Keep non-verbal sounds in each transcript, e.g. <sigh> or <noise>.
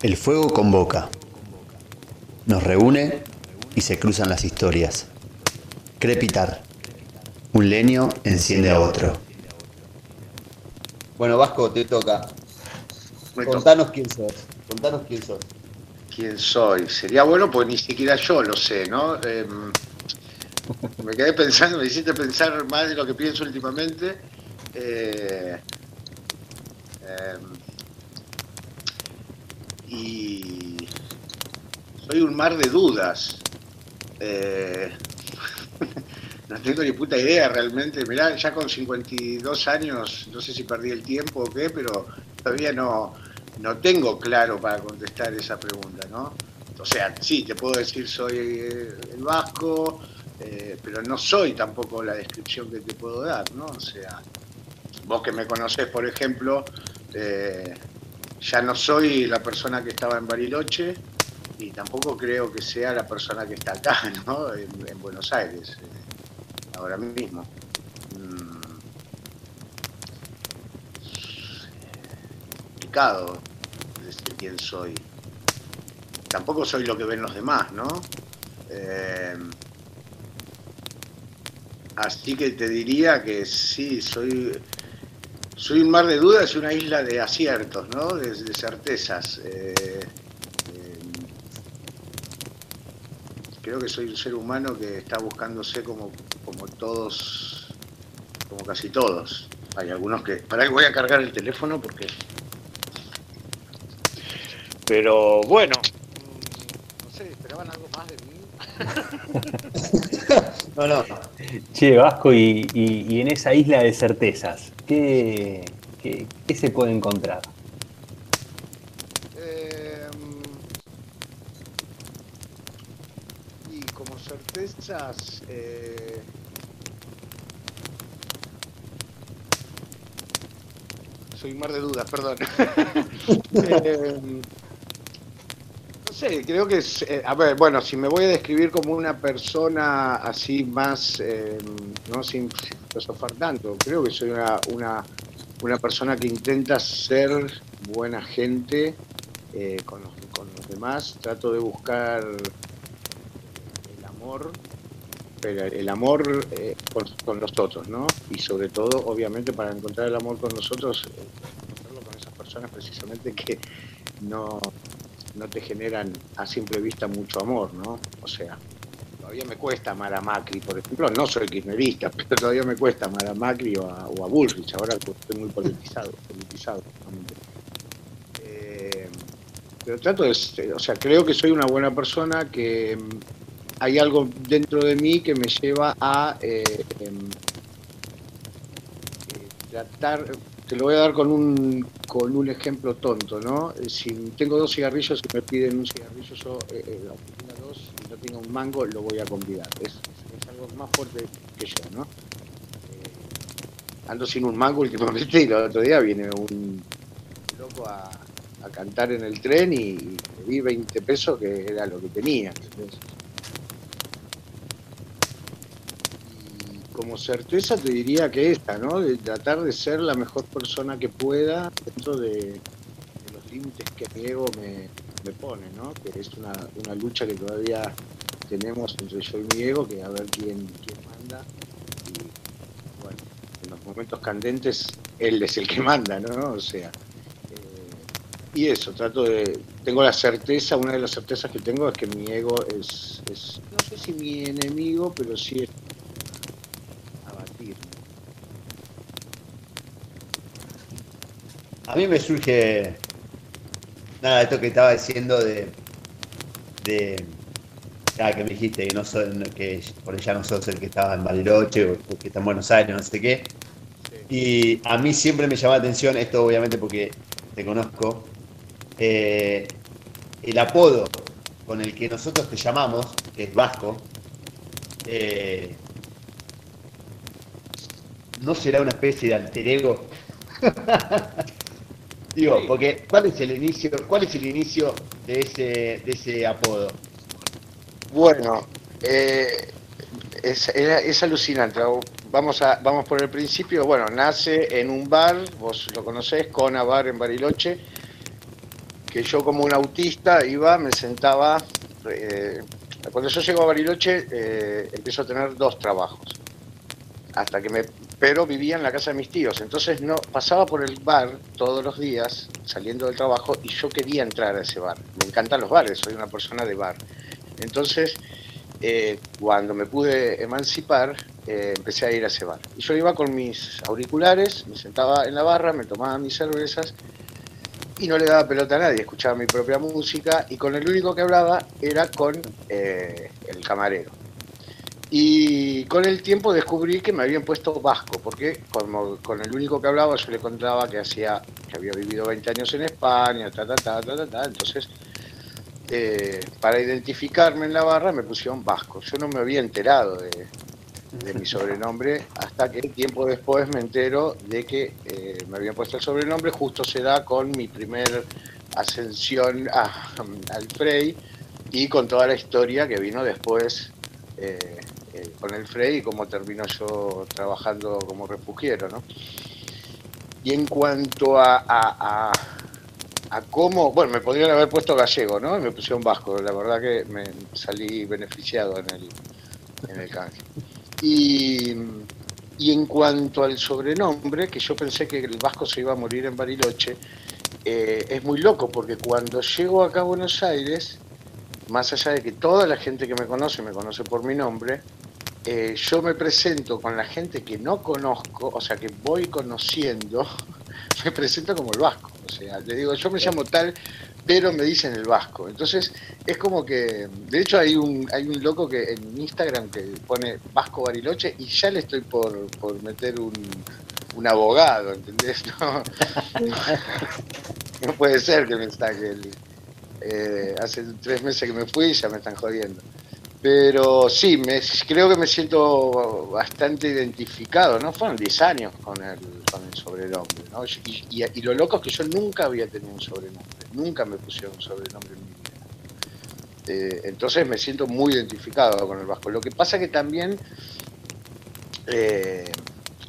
El fuego convoca, nos reúne y se cruzan las historias. Crepitar. Un leño enciende a otro. Bueno, Vasco, te toca. Contanos quién sos. Contanos quién sos. ¿Quién soy? Sería bueno, pues ni siquiera yo lo sé, ¿no? Em, me quedé pensando, me hiciste pensar más de lo que pienso últimamente. Eh, em, y soy un mar de dudas. Eh, <laughs> no tengo ni puta idea realmente. Mirá, ya con 52 años, no sé si perdí el tiempo o qué, pero todavía no, no tengo claro para contestar esa pregunta, ¿no? O sea, sí, te puedo decir soy eh, el vasco, eh, pero no soy tampoco la descripción que te puedo dar, ¿no? O sea, vos que me conocés, por ejemplo, ya no soy la persona que estaba en Bariloche y tampoco creo que sea la persona que está acá, <laughs> ¿no? En, Buenos Aires, eh, ahora mismo. Mm. Complicado decir quién soy. Tampoco soy lo que ven los demás, ¿no? Eh, así que te diría que sí, soy soy un mar de dudas y una isla de aciertos, ¿no? De, certezas. Eh, eh, creo que soy un ser humano que está buscándose como, como todos, como casi todos. Hay algunos que... Para que voy a cargar el teléfono porque... Pero bueno, no sé, esperaban algo más de mí. <laughs> no, no. Che, Vasco, y, y en esa isla de certezas, ¿qué, se puede encontrar? Em, y como certezas, eh, soy mar de dudas, perdón. <laughs> Em, no sé, creo que es, eh, a ver, bueno, si me voy a describir como una persona así más, em, no sin, filosofar tanto. Creo que soy una, una, una persona que intenta ser buena gente eh, con, los, con, los, demás. Trato de buscar el amor, pero el amor eh, con, con, los otros, ¿no? Y sobre todo, obviamente, para encontrar el amor con nosotros, eh, con esas personas precisamente que no, no te generan a simple vista mucho amor, ¿no? O sea, todavía me cuesta amar a Macri, por ejemplo, no soy kirchnerista, <laughs> pero todavía me cuesta amar a Macri o a, Bullrich, ahora estoy muy politizado, politizado eh, pero trato de, o sea, creo que soy una buena persona, que mm, hay algo dentro de mí que me lleva a eh, em, eh, tratar, te lo voy a dar con un, con un ejemplo tonto, ¿no? Si tengo dos cigarrillos y me piden un cigarrillo, yo, tenga un mango, lo voy a convidar. Es, algo más fuerte que yo, ¿no? Eh, ando sin un mango últimamente <laughs> y el otro día viene un loco a, cantar en el tren y, le di 20 pesos que era lo que tenía. Y como certeza te diría que esta, ¿no? De tratar de ser la mejor persona que pueda dentro de, los límites que mi ego me, me pone, ¿no? Que es una, una lucha que todavía tenemos entre yo y mi ego, que a ver quién, quién manda. Y bueno, en los momentos candentes él es el que manda, ¿no? O sea, eh, y eso, trato de, tengo la certeza, una de las certezas que tengo es que mi ego es, es no sé si mi enemigo, pero sí es abatirme. A mí me surge nada, esto que estaba diciendo de, de que me dijiste que, no que por ella no sos el que estaba en Bariloche o, que está en Buenos Aires, no sé qué. Y a mí siempre me llama la atención, esto obviamente porque te conozco, eh, el apodo con el que nosotros te llamamos, que es Vasco, eh, ¿no será una especie de alter ego? <laughs> Digo, porque ¿cuál es el inicio, cuál es el inicio de ese, de ese apodo? Bueno, eh, es, alucinante. Vamos, a, vamos por el principio. Bueno, nace en un bar, vos lo conocés, Cona Bar en Bariloche. que yo como un autista iba, me sentaba, eh, cuando yo llego a Bariloche eh, empiezo a tener dos trabajos, hasta que me, pero vivía en la casa de mis tíos, entonces no pasaba por el bar todos los días saliendo del trabajo y yo quería entrar a ese bar. Me encantan los bares, soy una persona de bar. Entonces, eh, cuando me pude emancipar, empecé a ir a ese bar. Y yo iba con mis auriculares, me sentaba en la barra, me tomaba mis cervezas y no le daba pelota a nadie, escuchaba mi propia música y con el único que hablaba era con eh, el camarero. Y con el tiempo descubrí que me habían puesto vasco, porque como con el único que hablaba yo le contaba que hacía, que había vivido 20 años en España, ta ta ta ta ta, entonces eh, para identificarme en la barra me pusieron vasco. Yo no me había enterado de, mi sobrenombre, hasta que tiempo después me entero de que eh, me habían puesto el sobrenombre, justo se da con mi primer ascensión al Frey y con toda la historia que vino después eh, con el Frey y cómo terminó yo trabajando como refugiero. ¿no? Y en cuanto a, a, a, cómo, bueno, me podrían haber puesto gallego, ¿no? Me pusieron vasco, la verdad que me salí beneficiado en el, en el canje. Y, en cuanto al sobrenombre, que yo pensé que el vasco se iba a morir en Bariloche, eh, es muy loco porque cuando llego acá a Buenos Aires, más allá de que toda la gente que me conoce me conoce por mi nombre, eh, yo me presento con la gente que no conozco, o sea que voy conociendo, <laughs> me presento como el vasco. O sea, le digo, yo me llamo tal pero me dicen el vasco. Entonces es como que, de hecho hay un, hay un loco que en Instagram que pone Vasco Bariloche y ya le estoy por, meter un, un abogado, ¿entendés? <laughs> <laughs> No, puede ser que me saque el... Eh, hace tres meses que me fui y ya me están jodiendo. Pero sí, me, creo que me siento bastante identificado, ¿no? Fueron 10 años con el, con el sobrenombre, ¿no? Y, lo loco es que yo nunca había tenido un sobrenombre, nunca me pusieron un sobrenombre en mi vida. Eh, entonces me siento muy identificado con el vasco. Lo que pasa que también eh,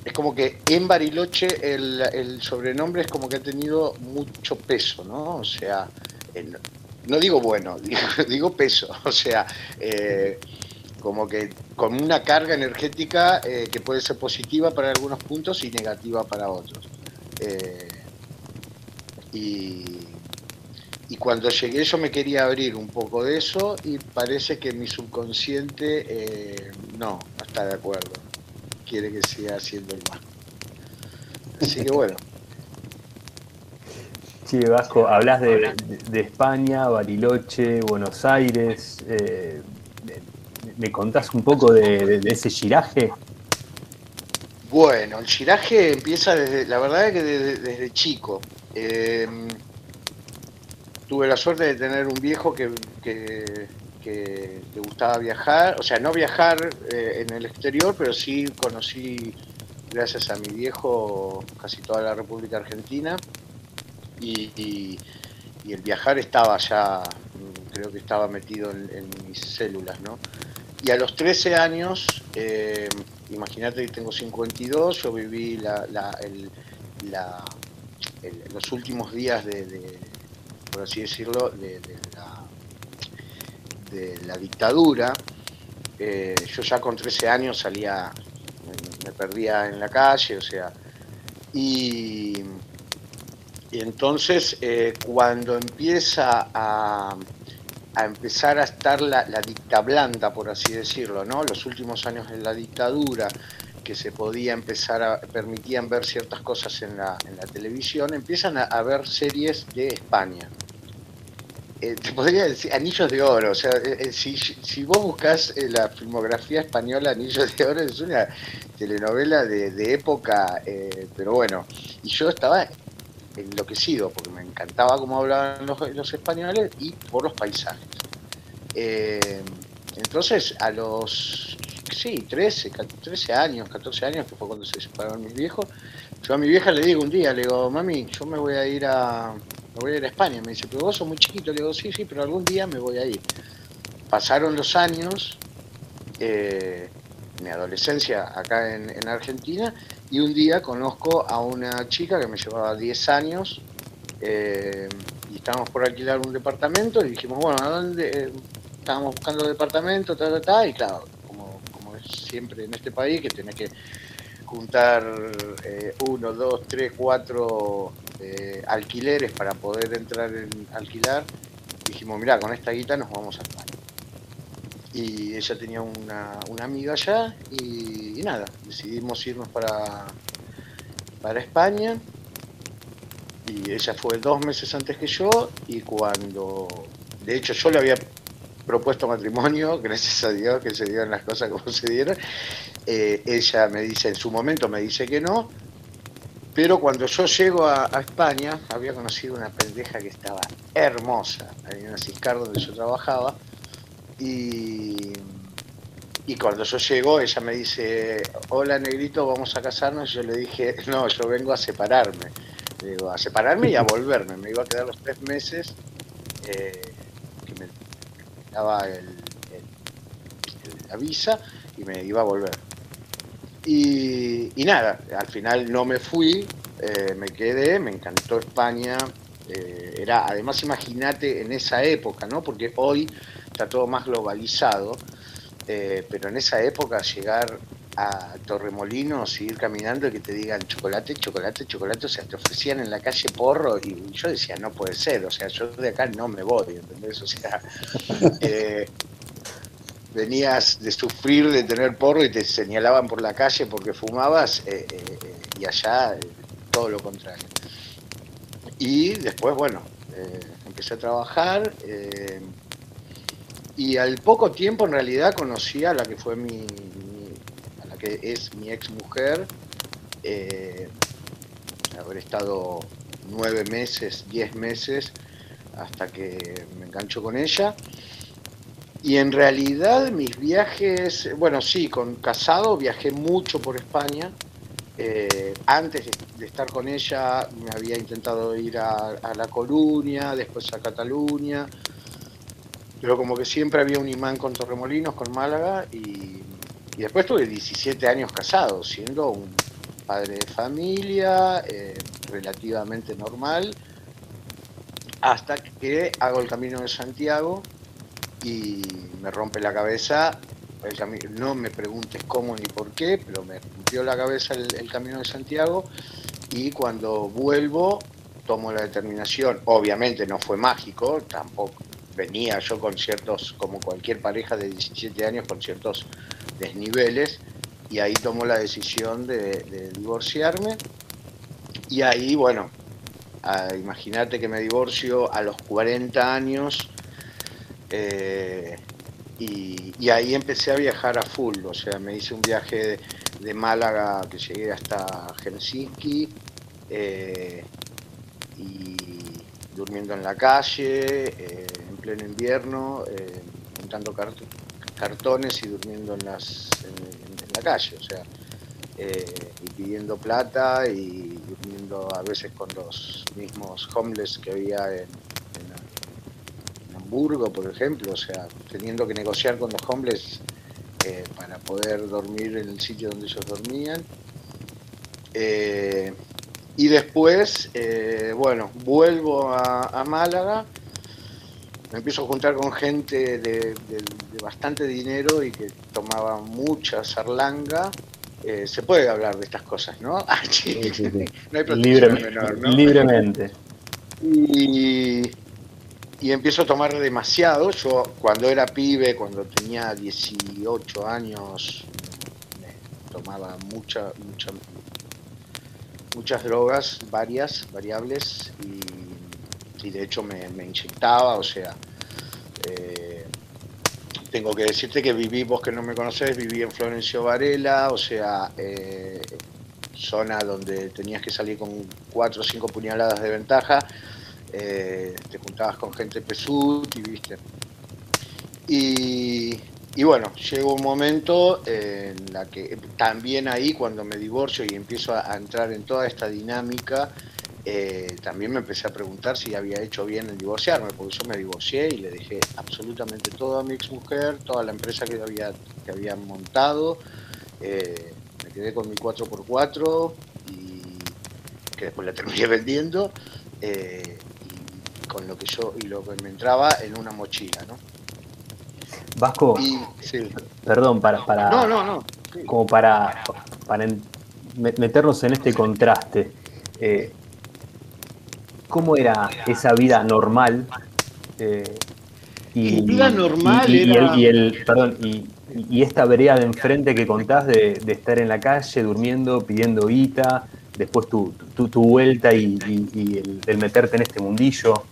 es como que en Bariloche el, el, sobrenombre es como que ha tenido mucho peso, ¿no? O sea, en, no digo bueno, <laughs> digo, peso, <laughs> o sea, eh, como que con una carga energética eh, que puede ser positiva para algunos puntos y negativa para otros. Eh, y, cuando llegué yo me quería abrir un poco de eso y parece que mi subconsciente no, no está de acuerdo, quiere que siga haciendo el más. Así que bueno. <laughs> Sí, Vasco, hablas de, España, Bariloche, Buenos Aires. Eh, ¿Me contás un poco de, ese giraje? Bueno, el giraje empieza desde, la verdad es que desde, chico. Em, tuve la suerte de tener un viejo que, le gustaba viajar, o sea, no viajar eh, en el exterior, pero sí conocí, gracias a mi viejo, casi toda la República Argentina y, el viajar estaba ya, creo que estaba metido en, mis células, ¿no? Y a los 13 años, eh, imagínate que tengo 52, yo viví la, los últimos días de, por así decirlo, de, la, dictadura. Eh, yo ya con 13 años salía, me perdía en la calle, o sea, y y entonces, eh, cuando empieza a, empezar a estar la, dicta blanda, por así decirlo, ¿no? Los últimos años de la dictadura, que se podía empezar a, permitían ver ciertas cosas en la, en la televisión, empiezan a, ver series de España. Eh, te podría decir Anillos de Oro, o sea, eh, si, si, vos buscas la filmografía española Anillos de Oro, es una telenovela de, de época, pero bueno, y yo estaba enloquecido porque me encantaba cómo hablaban los, españoles y por los paisajes. Eh, entonces, a los sí, 13, 13 años, 14 años, que fue cuando se separaron mis viejos, yo a mi vieja le digo un día, le digo, mami, yo me voy a ir a, me voy a ir a España. Me dice, pero vos sos muy chiquito. Le digo, sí, sí, pero algún día me voy a ir. Pasaron los años, eh, mi adolescencia acá en Argentina, y un día conozco a una chica que me llevaba 10 años eh, y estábamos por alquilar un departamento y dijimos, bueno, ¿a dónde? Eh, estábamos buscando departamento, ta, ta, ta, y claro, como, como es siempre en este país, que tenés que juntar eh, uno, dos, tres, cuatro eh, alquileres para poder entrar en alquilar, dijimos, mira, con esta guita nos vamos a España. Y ella tenía una, una amiga allá y, nada, decidimos irnos para, para España. Y ella fue dos meses antes que yo y cuando, de hecho yo le había propuesto matrimonio, <laughs> gracias a Dios que se dieron las cosas como se dieron. Eh, ella me dice, en su momento me dice que no, pero cuando yo llego a, a, España, había conocido una pendeja que estaba hermosa, en una Ciscar donde yo trabajaba, y, y cuando yo llego, ella me dice, hola negrito, vamos a casarnos, y yo le dije, no, yo vengo a separarme, le digo, a separarme y a <laughs> volverme, me iba a quedar los tres meses. Eh, daba el, el, la visa y me iba a volver. Y, y nada, al final no me fui, eh, me quedé, me encantó España. Eh, era, además, imagínate en esa época, ¿no? Porque hoy está todo más globalizado, eh, pero en esa época llegar a Torremolinos y ir caminando y que te digan chocolate, chocolate, chocolate, o sea, te ofrecían en la calle porro y yo decía, no puede ser, o sea, yo de acá no me voy, ¿entendés? O sea, <laughs> eh, venías de sufrir de tener porro y te señalaban por la calle porque fumabas eh, eh, y allá todo lo contrario. Y después, bueno, empecé a trabajar y al poco tiempo en realidad conocí a la que fue mi, que es mi ex mujer, eh, haber estado nueve meses, diez meses, hasta que me engancho con ella. Y en realidad mis viajes, bueno, sí, con casado viajé mucho por España. Eh, antes de, estar con ella me había intentado ir a, a, La Coruña, después a Cataluña, pero como que siempre había un imán con Torremolinos, con Málaga, y después tuve 17 años casado, siendo un padre de familia eh, relativamente normal, hasta que hago el camino de Santiago y me rompe la cabeza. No me preguntes cómo ni por qué, pero me rompió la cabeza el camino de Santiago y cuando vuelvo tomo la determinación, obviamente no fue mágico, tampoco venía yo con ciertos, como cualquier pareja de 17 años, con ciertos desniveles y ahí tomo la decisión de, divorciarme. Y ahí, bueno, imagínate que me divorcio a los 40 años eh, y, ahí empecé a viajar a full, o sea, me hice un viaje de, Málaga que llegué hasta Helsinki eh, y durmiendo en la calle, eh, pleno invierno, eh, montando cartas cartones y durmiendo en, las, en, la calle, o sea, eh, y pidiendo plata y durmiendo a veces con los mismos homeless que había en, Hamburgo, por ejemplo, o sea, teniendo que negociar con los homeless eh, para poder dormir en el sitio donde ellos dormían. Eh, y después, bueno, vuelvo a Málaga me empiezo a juntar con gente de, de, de bastante dinero y que tomaba mucha sarlanga. Eh, se puede hablar de estas cosas, ¿no? <laughs> Ah, sí, Sí, sí, sí. no hay protección Libre- menor, ¿no? Libremente. Y, y empiezo a tomar demasiado. Yo cuando era pibe, cuando tenía 18 años, me tomaba mucha, mucha, muchas drogas, varias, variables, y, y de hecho me, me inyectaba, o sea, eh, tengo que decirte que viví, vos que no me conocés, viví en Florencio Varela, o sea, eh, zona donde tenías que salir con cuatro o cinco puñaladas de ventaja, eh, te juntabas con gente pesuti, viste. Y, y bueno, llegó un momento en la que también ahí cuando me divorcio y empiezo a, a entrar en toda esta dinámica, eh, también me empecé a preguntar si había hecho bien en divorciarme, porque yo me divorcié y le dejé absolutamente todo a mi exmujer, toda la empresa que había, que había montado, eh, me quedé con mi 4x4 y que después la terminé <laughs> vendiendo. eh, con lo que yo y lo que me entraba en una mochila, ¿no? Vasco, perdón, para, para no, no, no, como para, para meternos en este contraste. Eh, ¿Cómo era esa vida normal? Eh, y, vida normal y, el, perdón, y, esta vereda de enfrente que contás de, estar en la calle durmiendo, pidiendo guita, después tu, tu, vuelta y, el, meterte en este mundillo.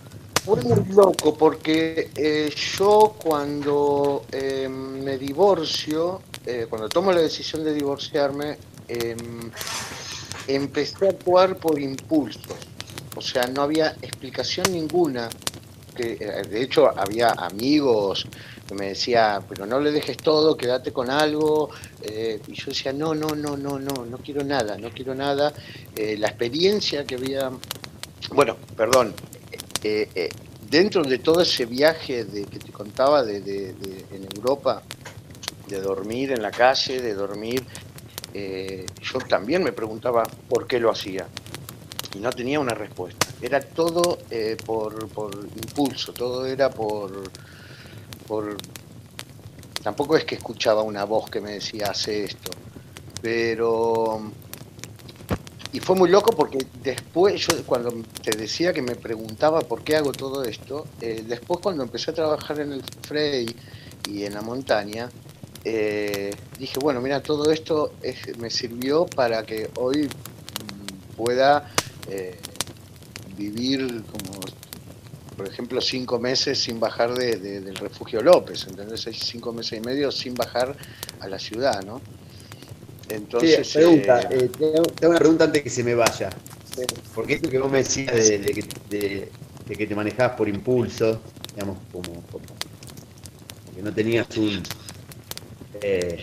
Fue muy loco porque eh, yo cuando em, me divorcio, eh, cuando tomo la decisión de divorciarme, em, empecé a actuar por impulsos. O sea, no había explicación ninguna. Que, eh, de hecho, había amigos que me decía, pero no le dejes todo, quédate con algo. y yo decía, no, no, no, no, no, no quiero nada, no quiero nada. la experiencia que había, bueno, perdón, eh, eh, dentro de todo ese viaje de, que te contaba de, en Europa, de dormir en la calle, de dormir, eh, yo también me preguntaba por qué lo hacía no tenía una respuesta. Era todo por, por, impulso, todo era por, por... Tampoco es que escuchaba una voz que me decía, hace esto, pero y fue muy loco porque después, yo cuando te decía que me preguntaba por qué hago todo esto, eh, después cuando empecé a trabajar en el Frey y en la montaña, eh, dije, bueno, mira, todo esto me sirvió para que hoy mm, pueda eh, vivir como, por ejemplo, cinco meses sin bajar del refugio López, ¿entendés? Cinco meses y medio sin bajar a la ciudad, ¿no? Entonces, pregunta, eh, eh, tengo, una pregunta antes que se me vaya. Porque esto que vos me decías de, que te manejabas por impulso, digamos, como, que no tenías un... Eh,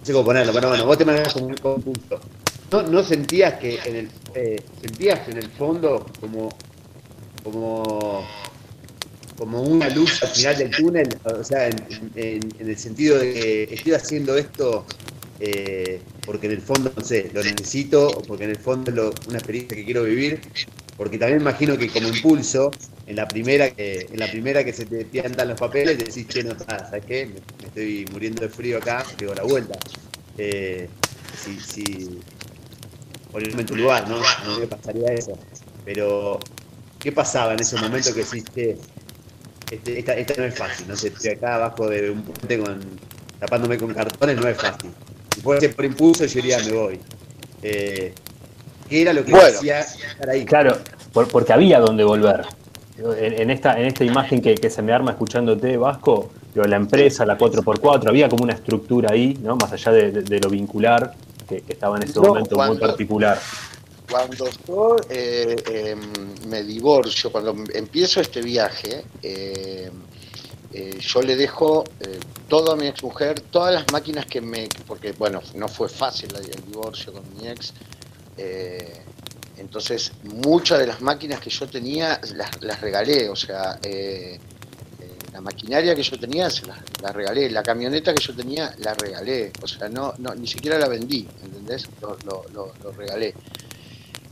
no sé cómo ponerlo, pero bueno, vos te manejabas con, un impulso. ¿No, ¿No, sentías que en el eh, sentías en el fondo como como como una luz al final del túnel, o sea, en, en el sentido de que estoy haciendo esto eh, porque en el fondo, no sé, lo necesito, o porque en el fondo es una experiencia que quiero vivir, porque también imagino que como impulso, en la primera que, en la primera que se te piantan los papeles, decís, che, no, ¿sabes qué? Me, estoy muriendo de frío acá, pego la vuelta. Eh, si, ponerme en tu lugar, ¿no? No me pasaría eso. Pero, ¿qué pasaba en ese momento que decís, che, este, esta, esta, no es fácil, no sé, estoy acá abajo de un puente con, tapándome con cartones, no es fácil si fuese por impulso, yo diría, me voy. Eh, ¿Qué era lo que hacía estar ahí? Claro, porque había donde volver. En, esta, en esta imagen que, se me arma escuchándote, Vasco, la empresa, la 4x4, había como una estructura ahí, ¿no? más allá de, lo vincular, que, estaba en ese momento muy particular. Cuando yo eh, em, me divorcio, cuando empiezo este viaje, eh, eh, yo le dejo eh, todo a mi ex mujer, todas las máquinas que me. Porque, bueno, no fue fácil el, divorcio con mi ex. Eh, entonces, muchas de las máquinas que yo tenía las, regalé, o sea, la maquinaria que yo tenía se las, regalé, la camioneta que yo tenía la regalé, o sea, no, no ni siquiera la vendí, ¿entendés? Lo, lo, lo regalé.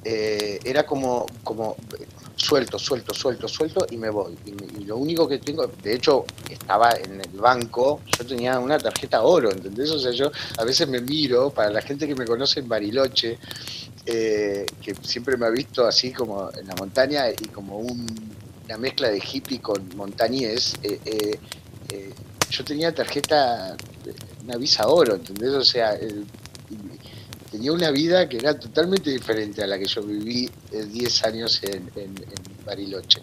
era como, como suelto, suelto, suelto, suelto y me voy. Y, lo único que tengo, de hecho, estaba en el banco, yo tenía una tarjeta oro, ¿entendés? O sea, yo a veces me miro, para la gente que me conoce en Bariloche, eh, que siempre me ha visto así como en la montaña y como una mezcla de hippie con montañés, eh, eh, yo tenía tarjeta, una visa oro, ¿entendés? O sea, tenía una vida que era totalmente diferente a la que yo viví 10 años en, Bariloche.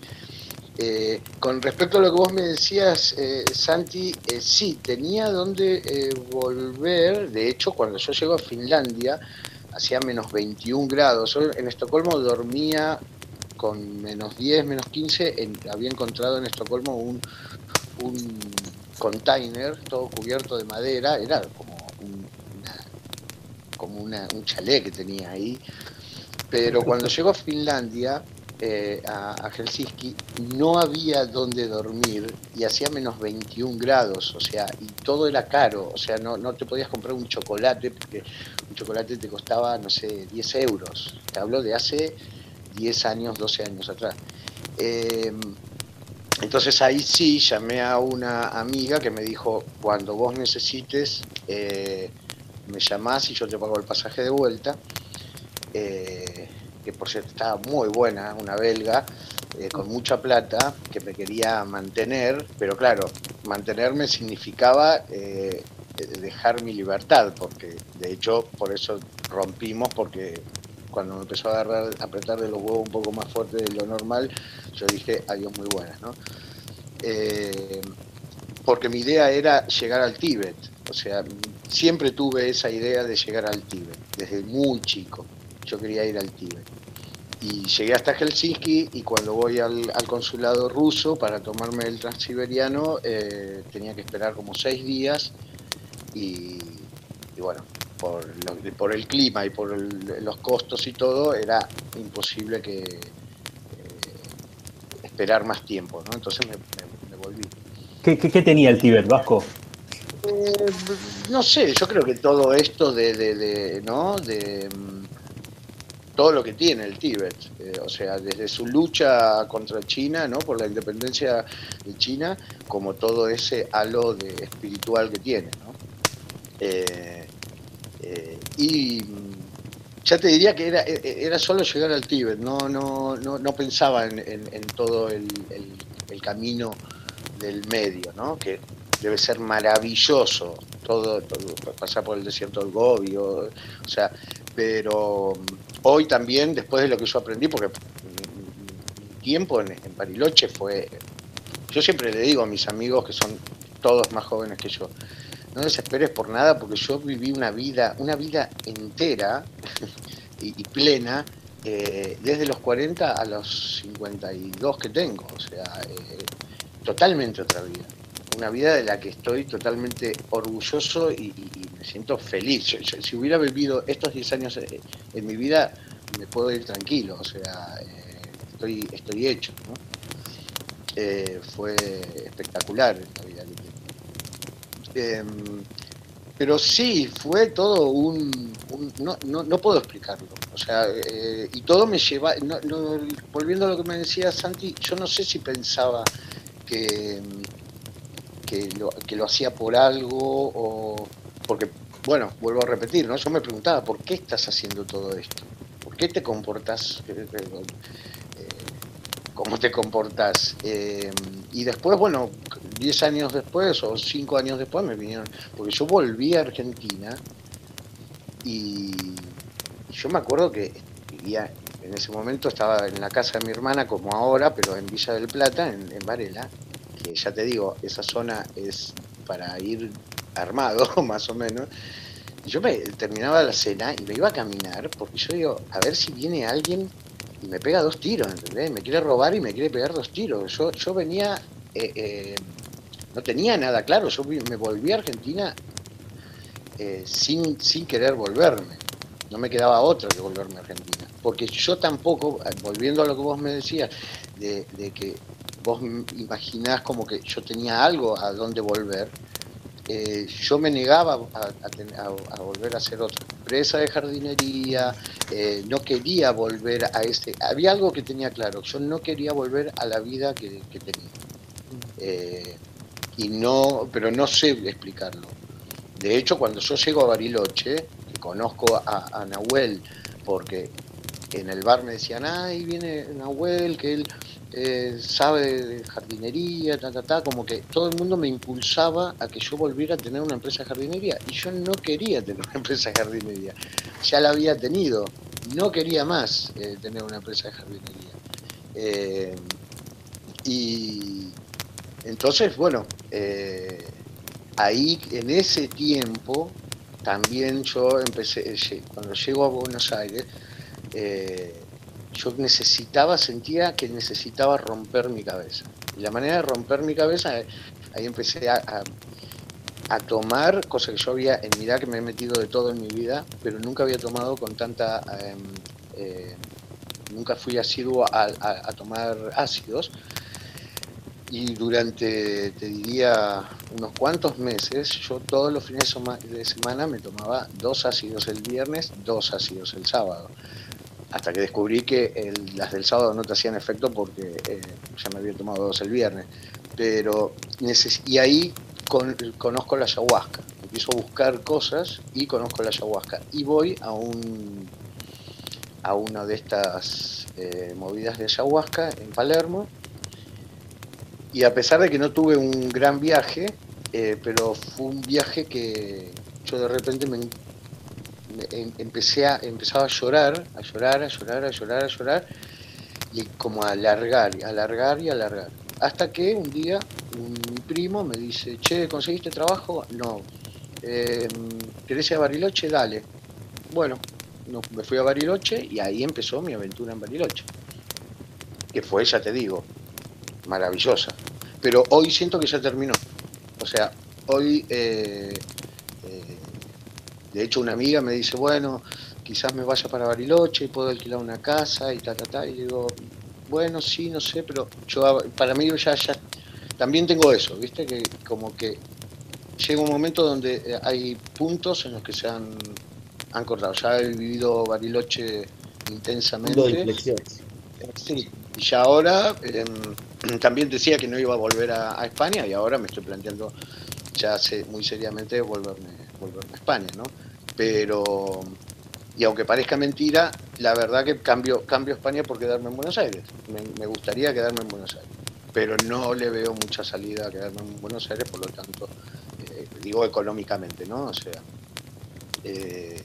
Eh, con respecto a lo que vos me decías, eh, Santi, eh, sí, tenía donde volver. De hecho, cuando yo llego a Finlandia, hacía menos 21 grados. En Estocolmo dormía con menos 10, menos 15. había encontrado en Estocolmo un, un container todo cubierto de madera. Era como como un chalet que tenía ahí. Pero cuando llegó a Finlandia, eh, a, Helsinki, no había donde dormir y hacía menos 21 grados, o sea, y todo era caro, o sea, no, no te podías comprar un chocolate porque un chocolate te costaba, no sé, 10 euros. Te hablo de hace 10 años, 12 años atrás. Eh, entonces ahí sí llamé a una amiga que me dijo, cuando vos necesites, eh, me llamás y yo te pago el pasaje de vuelta, eh, que por cierto estaba muy buena, una belga, eh, con mucha plata, que me quería mantener, pero claro, mantenerme significaba dejar mi libertad, porque de hecho por eso rompimos, porque cuando me empezó a agarrar, a apretar de los huevos un poco más fuerte de lo normal, yo dije adiós muy buenas, ¿no? Eh, porque mi idea era llegar al Tíbet, o sea, siempre tuve esa idea de llegar al Tíbet, desde muy chico, yo quería ir al Tíbet. Y llegué hasta Helsinki y cuando voy al, consulado ruso para tomarme el transiberiano eh, tenía que esperar como seis días y bueno, por, por el clima y por los costos y todo, era imposible que eh, esperar más tiempo, ¿no? Entonces me, volví. ¿Qué, tenía el Tíbet, Vasco? Eh, no sé, yo creo que todo esto de, de, ¿no? De mm, todo lo que tiene el Tíbet, eh, o sea, desde su lucha contra China, ¿no? Por la independencia de China, como todo ese halo de espiritual que tiene, ¿no? Eh, y ya te diría que era, e, e, era solo llegar al Tíbet, no, no, no, no pensaba en, todo el, el, camino del medio, ¿no? que debe ser maravilloso, todo, pasar por el desierto del Gobi, o, sea, pero hoy también, después de lo que yo aprendí, porque mi tiempo en, en Bariloche fue, yo siempre le digo a mis amigos que son todos más jóvenes que yo, no desesperes por nada porque yo viví una vida, una vida entera <laughs> y, plena eh, desde los 40 a los 52 que tengo, o sea, eh, totalmente otra vida. Una vida de la que estoy totalmente orgulloso y, me siento feliz. si hubiera vivido estos 10 años eh, en, mi vida, me puedo ir tranquilo, o sea, estoy, estoy hecho. ¿no? fue espectacular la vida que Em, pero sí, fue todo un... no, no, no, puedo explicarlo. O sea, eh, y todo me lleva... volviendo a lo que me decía Santi, yo no sé si pensaba que, que, lo, que lo hacía por algo o... Porque, bueno, vuelvo a repetir, ¿no? Yo me preguntaba, ¿por qué estás haciendo todo esto? ¿Por qué te comportas? Eh, eh, ¿Cómo te comportas? y después, bueno, 10 años después o 5 años después me vinieron, porque yo volví a Argentina y yo me acuerdo que vivía, en ese momento estaba en la casa de mi hermana como ahora, pero en Villa del Plata, en, Varela, que ya te digo, esa zona es para ir armado, <laughs> más o menos. Yo me terminaba la cena y me iba a caminar, porque yo digo, a ver si viene alguien y me pega dos tiros. Me quiere robar y me quiere pegar dos tiros. Yo, yo venía eh, eh, no tenía nada claro. Yo me volví a Argentina eh, sin, sin querer volverme. No me quedaba otra que volverme a Argentina. Porque yo tampoco, volviendo a lo que vos me decías, de, que vos imaginás como que yo tenía algo a dónde volver, eh, yo me negaba a, volver a hacer otra empresa de jardinería, no quería volver a este... Había algo que tenía claro, yo no quería volver a la vida que, tenía y no, pero no sé explicarlo. De hecho, cuando yo llego a Bariloche, que conozco a, Nahuel, porque en el bar me decían, ah, ahí viene Nahuel, que él eh, sabe de jardinería, ta, ta, ta, como que todo el mundo me impulsaba a que yo volviera a tener una empresa de jardinería. Y yo no quería tener una empresa de jardinería. Ya la había tenido. No quería más eh, tener una empresa de jardinería. Eh, y, entonces, bueno, ahí en ese tiempo también yo empecé, cuando llego a Buenos Aires, eh, yo necesitaba, sentía que necesitaba romper mi cabeza. Y la manera de romper mi cabeza, ahí empecé a, tomar, cosa que yo había, en mi edad que me he metido de todo en mi vida, pero nunca había tomado con tanta... Em, nunca fui asiduo a tomar ácidos, y durante, te diría, unos cuantos meses, yo todos los fines de semana me tomaba dos ácidos el viernes, dos ácidos el sábado. Hasta que descubrí que las del sábado no te hacían efecto porque eh, ya me había tomado dos el viernes. Pero y ahí conozco la ayahuasca, empiezo a buscar cosas y conozco la ayahuasca. Y voy a un a una de estas eh, movidas de ayahuasca en Palermo. Y a pesar de que no tuve un gran viaje, eh, pero fue un viaje que yo de repente me, empecé a, empezaba a llorar, a llorar, a llorar, a llorar, a llorar, y como a alargar, y alargar y alargar. Hasta que un día un primo me dice, che, ¿conseguiste trabajo? No. Eh, ¿Querés ir a Bariloche? Dale. Bueno, me fui a Bariloche y ahí empezó mi aventura en Bariloche. Que fue, ya te digo, maravillosa. Pero hoy siento que ya terminó. O sea, hoy, eh, eh, de hecho, una amiga me dice, bueno, quizás me vaya para Bariloche y puedo alquilar una casa y ta, ta, ta. Y digo, bueno, sí, no sé, pero yo, para mí ya, ya, también tengo eso, ¿viste? Que como que llega un momento donde eh, hay puntos en los que se han, han cortado. Ya he vivido Bariloche intensamente. Sí, y ya ahora em, <clears throat> también decía que no iba a volver a, España y ahora me estoy planteando ya muy seriamente volverme, volverme a España, ¿no? Pero, y aunque parezca mentira, la verdad que cambio, cambio España por quedarme en Buenos Aires. Me, gustaría quedarme en Buenos Aires, pero no le veo mucha salida a quedarme en Buenos Aires, por lo tanto, eh, digo económicamente, ¿no? O sea, eh,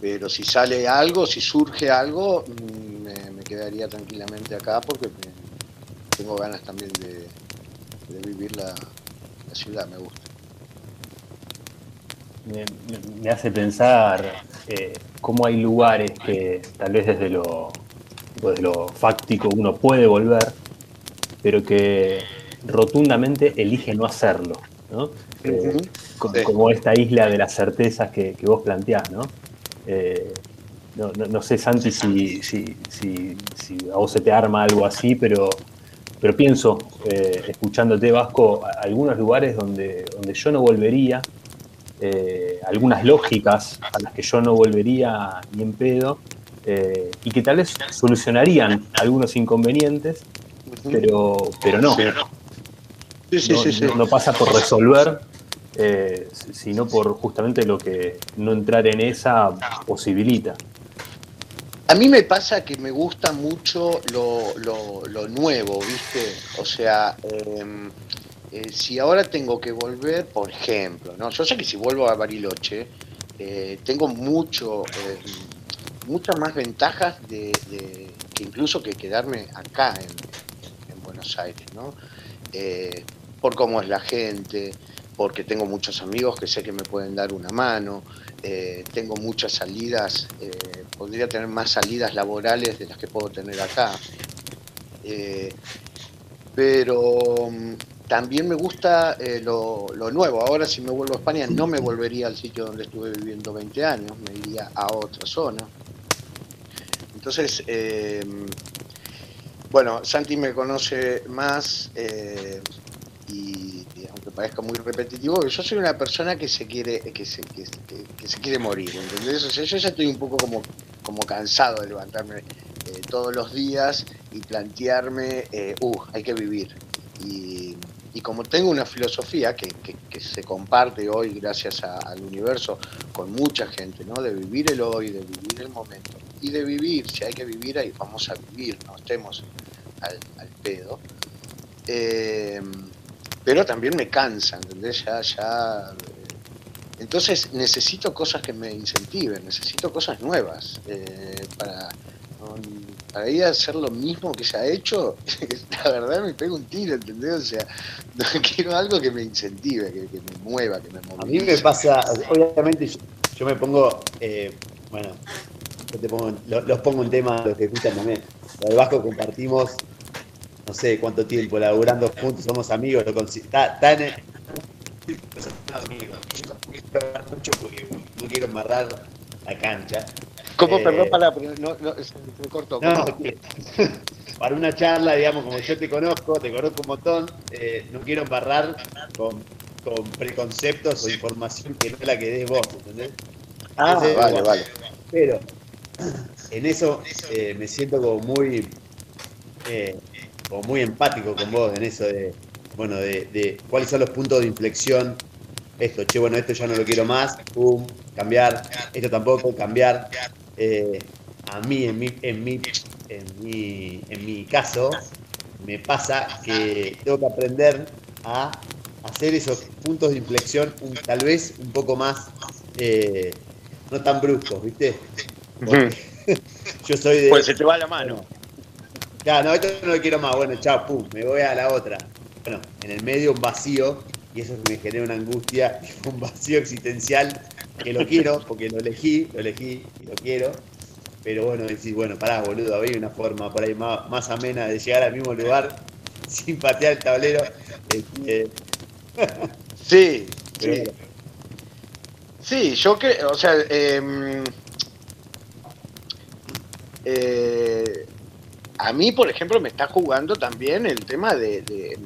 pero si sale algo, si surge algo, mm, me, quedaría tranquilamente acá porque tengo ganas también de, vivir la, ciudad, me gusta. Me, hace pensar eh, cómo hay lugares que tal vez desde lo, desde lo fáctico uno puede volver, pero que rotundamente elige no hacerlo, ¿no? Eh, como, esta isla de las certezas que, que vos planteás, ¿no? Eh, no, sé, Santi, si, si, si, a vos se te arma algo así, pero, pero pienso, eh, escuchándote, Vasco, algunos lugares donde, donde yo no volvería, eh, algunas lógicas a las que yo no volvería ni en pedo, y que tal vez solucionarían algunos inconvenientes, pero, pero no. no pasa por resolver eh, sino por justamente lo que no entrar en esa posibilita. A mí me pasa que me gusta mucho lo, nuevo, ¿viste? O sea, em, eh, si ahora tengo que volver, por ejemplo, ¿no? Yo sé que si vuelvo a Bariloche, eh, tengo mucho, muchas más ventajas de, que incluso que quedarme acá en, en Buenos Aires, ¿no? por cómo es la gente, porque tengo muchos amigos que sé que me pueden dar una mano, eh, tengo muchas salidas, eh, podría tener más salidas laborales de las que puedo tener acá. Eh, pero mm, también me gusta lo, nuevo. Ahora si me vuelvo a España no me volvería al sitio donde estuve viviendo 20 años, me iría a otra zona. Entonces, bueno, Santi me conoce más y, aunque parezca muy repetitivo, yo soy una persona que se quiere, que se, que, se quiere morir, ¿entendés? O sea, yo ya estoy un poco como, como cansado de levantarme eh, todos los días y plantearme, eh, uh, hay que vivir. Y, como tengo una filosofía que, se comparte hoy gracias al universo con mucha gente, ¿no? De vivir el hoy, de vivir el momento. Y de vivir, si hay que vivir, ahí vamos a vivir, no estemos al, pedo. Eh, pero también me cansa, ¿entendés? Ya, ya. Eh, entonces necesito cosas que me incentiven, necesito cosas nuevas eh, para, para ir a hacer lo mismo que se ha hecho. <laughs> La verdad me pego un tiro, ¿entendés? O sea, <laughs> quiero algo que me incentive, que, me mueva, que me movilice. A mí me pasa, obviamente yo, me pongo, eh, bueno, yo te pongo, los pongo un tema, los que escuchan también. Lo de Vasco compartimos no sé cuánto tiempo laburando juntos, somos amigos, lo está, tan. <laughs> No quiero amarrar la cancha. ¿Cómo? Eh, perdón, para, no, no. No, <laughs> para una charla, digamos, como yo te conozco, te conozco un montón, eh, no quiero embarrar con, con, preconceptos o información que no es la que des vos, ¿entendés? Ah, vale, vale. Pero en eso eh, me siento como muy, eh, como muy empático con vos, en eso de, bueno, de, de cuáles son los puntos de inflexión. Esto, che, bueno, esto ya no lo quiero más, pum, cambiar, esto tampoco, cambiar. Eh, a mí, en mi, en mi, en mi, en mi caso, me pasa que tengo que aprender a hacer esos puntos de inflexión un- tal vez un poco más, eh, no tan bruscos, ¿viste? Porque <laughs> yo soy de... Pues se te va la mano. Ya, no, esto no lo quiero más, bueno, chao, pum, me voy a la otra. Bueno, en el medio un vacío, y eso me genera una angustia, <laughs> un vacío existencial, que lo quiero, porque lo elegí, lo elegí y lo quiero. Pero bueno, decís, bueno, pará, boludo, había una forma por ahí más, más amena de llegar al mismo lugar <laughs> sin patear el tablero. Este, Sí, <laughs> pero sí. bueno, Sí, yo que, o sea, em, eh, a mí, por ejemplo, me está jugando también el tema de,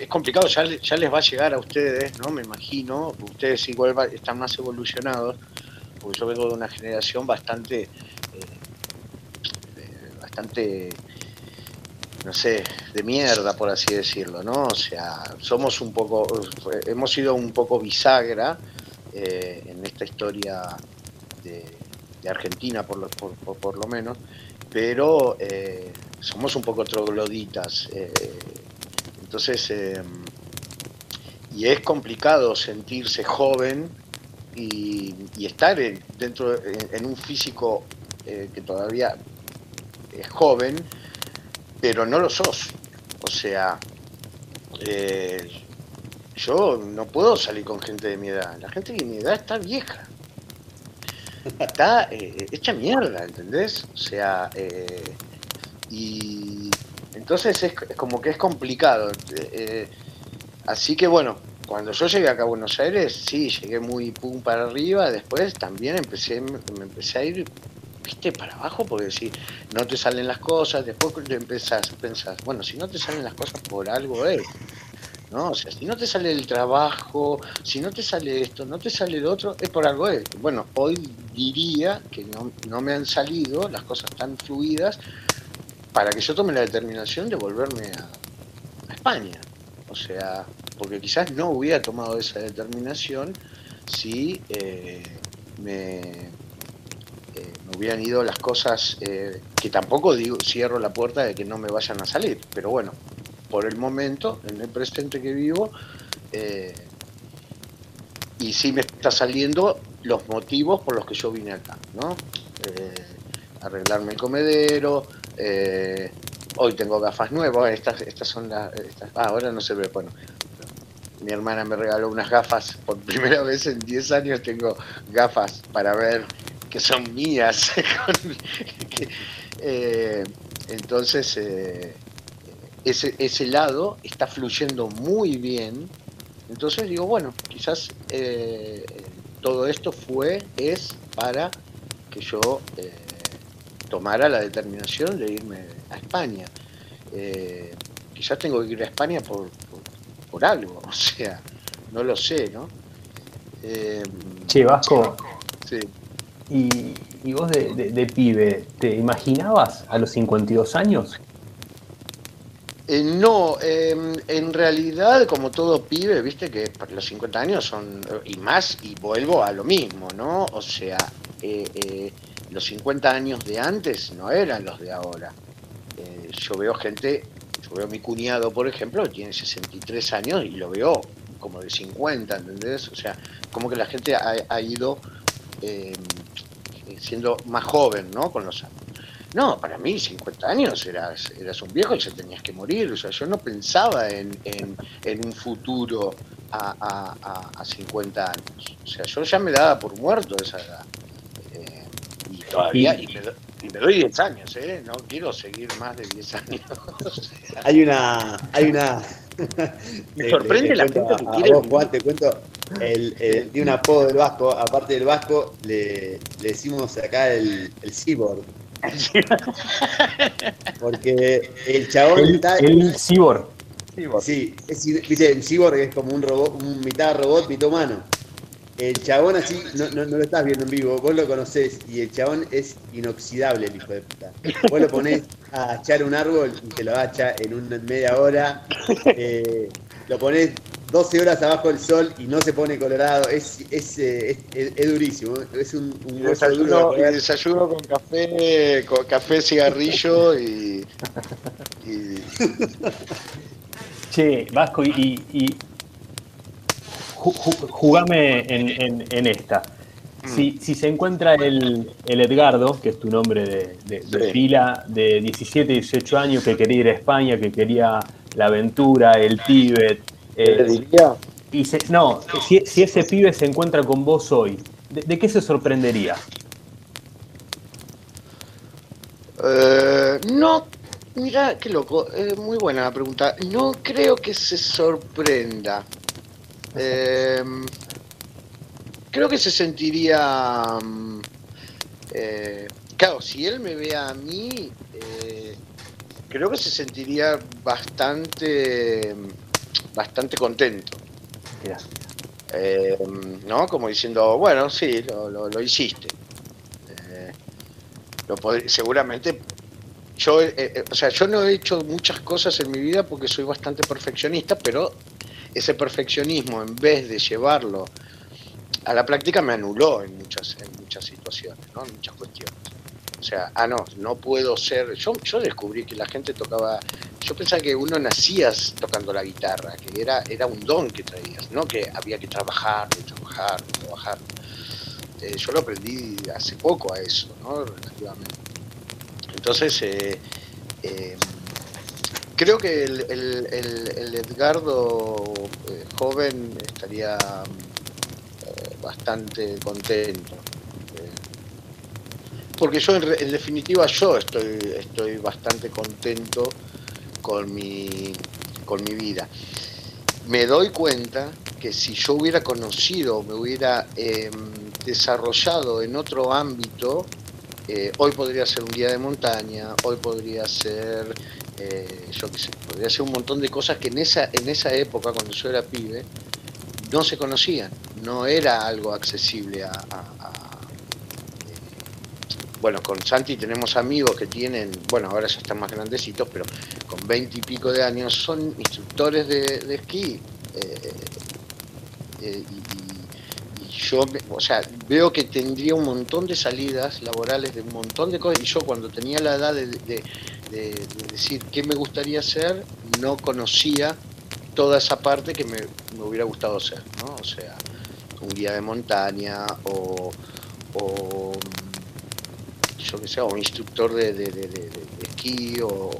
es complicado, ya, ya les va a llegar a ustedes, ¿no? Me imagino, ustedes igual están más evolucionados, porque yo vengo de una generación bastante, eh, bastante, no sé, de mierda, por así decirlo, ¿no? O sea, somos un poco, hemos sido un poco bisagra eh, en esta historia de, Argentina, por lo, por- por lo menos, pero eh, somos un poco trogloditas. eh, entonces, eh, y es complicado sentirse joven y, estar en- dentro en, en un físico eh, que todavía es joven, pero no lo sos. O sea, eh, yo no puedo salir con gente de mi edad. La gente de mi edad está vieja. Está eh, hecha mierda, ¿entendés? O sea, y entonces es, como que es complicado. Eh, eh, así que bueno, cuando yo llegué acá a Buenos Aires, sí, llegué muy pum para arriba. Después también empecé, me empecé a ir, viste, para abajo, porque si no te salen las cosas, después empezás, pensás, bueno, si no te salen las cosas por algo es. ¿no? O sea, si no te sale el trabajo, si no te sale esto, no te sale lo otro, es por algo es. Bueno, hoy diría que no, no me han salido las cosas tan fluidas para que yo tome la determinación de volverme a, España. O sea, porque quizás no hubiera tomado esa determinación si eh, me, eh, me hubieran ido las cosas, eh, que tampoco digo, cierro la puerta de que no me vayan a salir, pero bueno, por el momento, en el presente que vivo, y sí me está saliendo los motivos por los que yo vine acá, ¿no? Arreglarme el comedero, eh, hoy tengo gafas nuevas, estas, estas son las, ah, ahora no se ve, bueno, mi hermana me regaló unas gafas, por <laughs> primera vez en 10 años tengo gafas para ver que son mías. <laughs> Eh, entonces, eh, ese, ese lado está fluyendo muy bien. Entonces digo, bueno, quizás todo esto fue, es para que yo tomara la determinación de irme a España. Eh, quizás tengo que ir a España por, por, por algo, <laughs> o sea, no lo sé, ¿no? Eh, Che, Vasco, sí. y, y vos de, de- de pibe, ¿te imaginabas a los 52 años? Eh, no, eh, en realidad, como todo pibe, viste que los 50 años son, y más, y vuelvo a lo mismo, ¿no? O sea, eh, los 50 años de antes no eran los de ahora. Eh, yo veo gente, yo veo a mi cuñado, por ejemplo, tiene 63 años y lo veo como de 50, ¿entendés? O sea, como que la gente ha, ido eh, siendo más joven, ¿no? Con los años. No, para mí 50 años eras, eras un viejo y ya tenías que morir. O sea, yo no pensaba en, un futuro a, a- a- a 50 años. O sea, yo ya me daba por muerto esa edad. Todavía, Y- y, me, do- y me doy 10 años, ¿eh? No quiero seguir más de 10 años. <laughs> Hay una. Hay una <laughs> Me sorprende la gente que quiere vos. Juan, te cuento. El, el- tiene un apodo del Vasco. Aparte del Vasco, le, le decimos acá el, el cyborg. <laughs> Porque el chabón El, está. el cyborg. Sí, es, viste, el cyborg es como un robot, un mitad robot, mitad humano. El chabón así, no, no, no, lo estás viendo en vivo, vos lo conocés y el chabón es inoxidable el hijo de puta. Vos lo ponés a echar un árbol y te lo hacha en una media hora. Eh, lo ponés 12 horas abajo del sol y no se pone colorado. Es, es, es, es durísimo. Es un, un desayuno, desayuno con café, con café, cigarrillo y. y... Che, Vasco, y, y jugame en, en, esta. Mm. Si, si, se encuentra el, el, Edgardo, que es tu nombre de, de, pila, de 17, 18 años, que quería ir a España, que quería la aventura, el Tíbet. Eh, y no, si, si, ese pibe se encuentra con vos hoy, ¿de, qué se sorprendería? Eh, no, mira, qué loco, eh, muy buena la pregunta. No creo que se sorprenda. Eh, creo que se sentiría... Mm, eh, claro, si él me ve a mí, eh, creo que se sentiría bastante, bastante contento. Eh, ¿No? Como diciendo, bueno, sí, lo, hiciste. lo seguramente yo, o sea, yo no he hecho muchas cosas en mi vida porque soy bastante perfeccionista, pero ese perfeccionismo, en vez de llevarlo a la práctica, me anuló en muchas, en muchas situaciones, ¿no? en muchas cuestiones. O sea, ah, no, no puedo ser. Yo, yo descubrí que la gente tocaba. Yo pensaba que uno nacía tocando la guitarra, que era, era un don que traías, no que había que trabajar, trabajar, trabajar. Eh, yo lo aprendí hace poco a eso, ¿no? Relativamente. Entonces, eh, eh, creo que el, el, Edgardo eh, joven estaría eh, bastante contento. Eh, porque yo, en, definitiva, yo estoy, estoy bastante contento con mi, con mi vida. Me doy cuenta que si yo hubiera conocido, me hubiera em, desarrollado en otro ámbito, hoy podría ser un guía de montaña, hoy podría ser eh, yo qué sé, podría ser un montón de cosas que en esa, en esa época, cuando yo era pibe, no se conocían, no era algo accesible a... Eh, bueno, con Santi tenemos amigos que tienen, bueno, ahora ya están más grandecitos, pero con veinte y pico de años son instructores de, esquí. Eh, y, yo, o sea, veo que tendría un montón de salidas laborales de un montón de cosas. Y yo cuando tenía la edad de, decir qué me gustaría hacer, no conocía toda esa parte que me, hubiera gustado hacer, ¿no? O sea, un guía de montaña o, o yo que sé, o instructor de, de, esquí o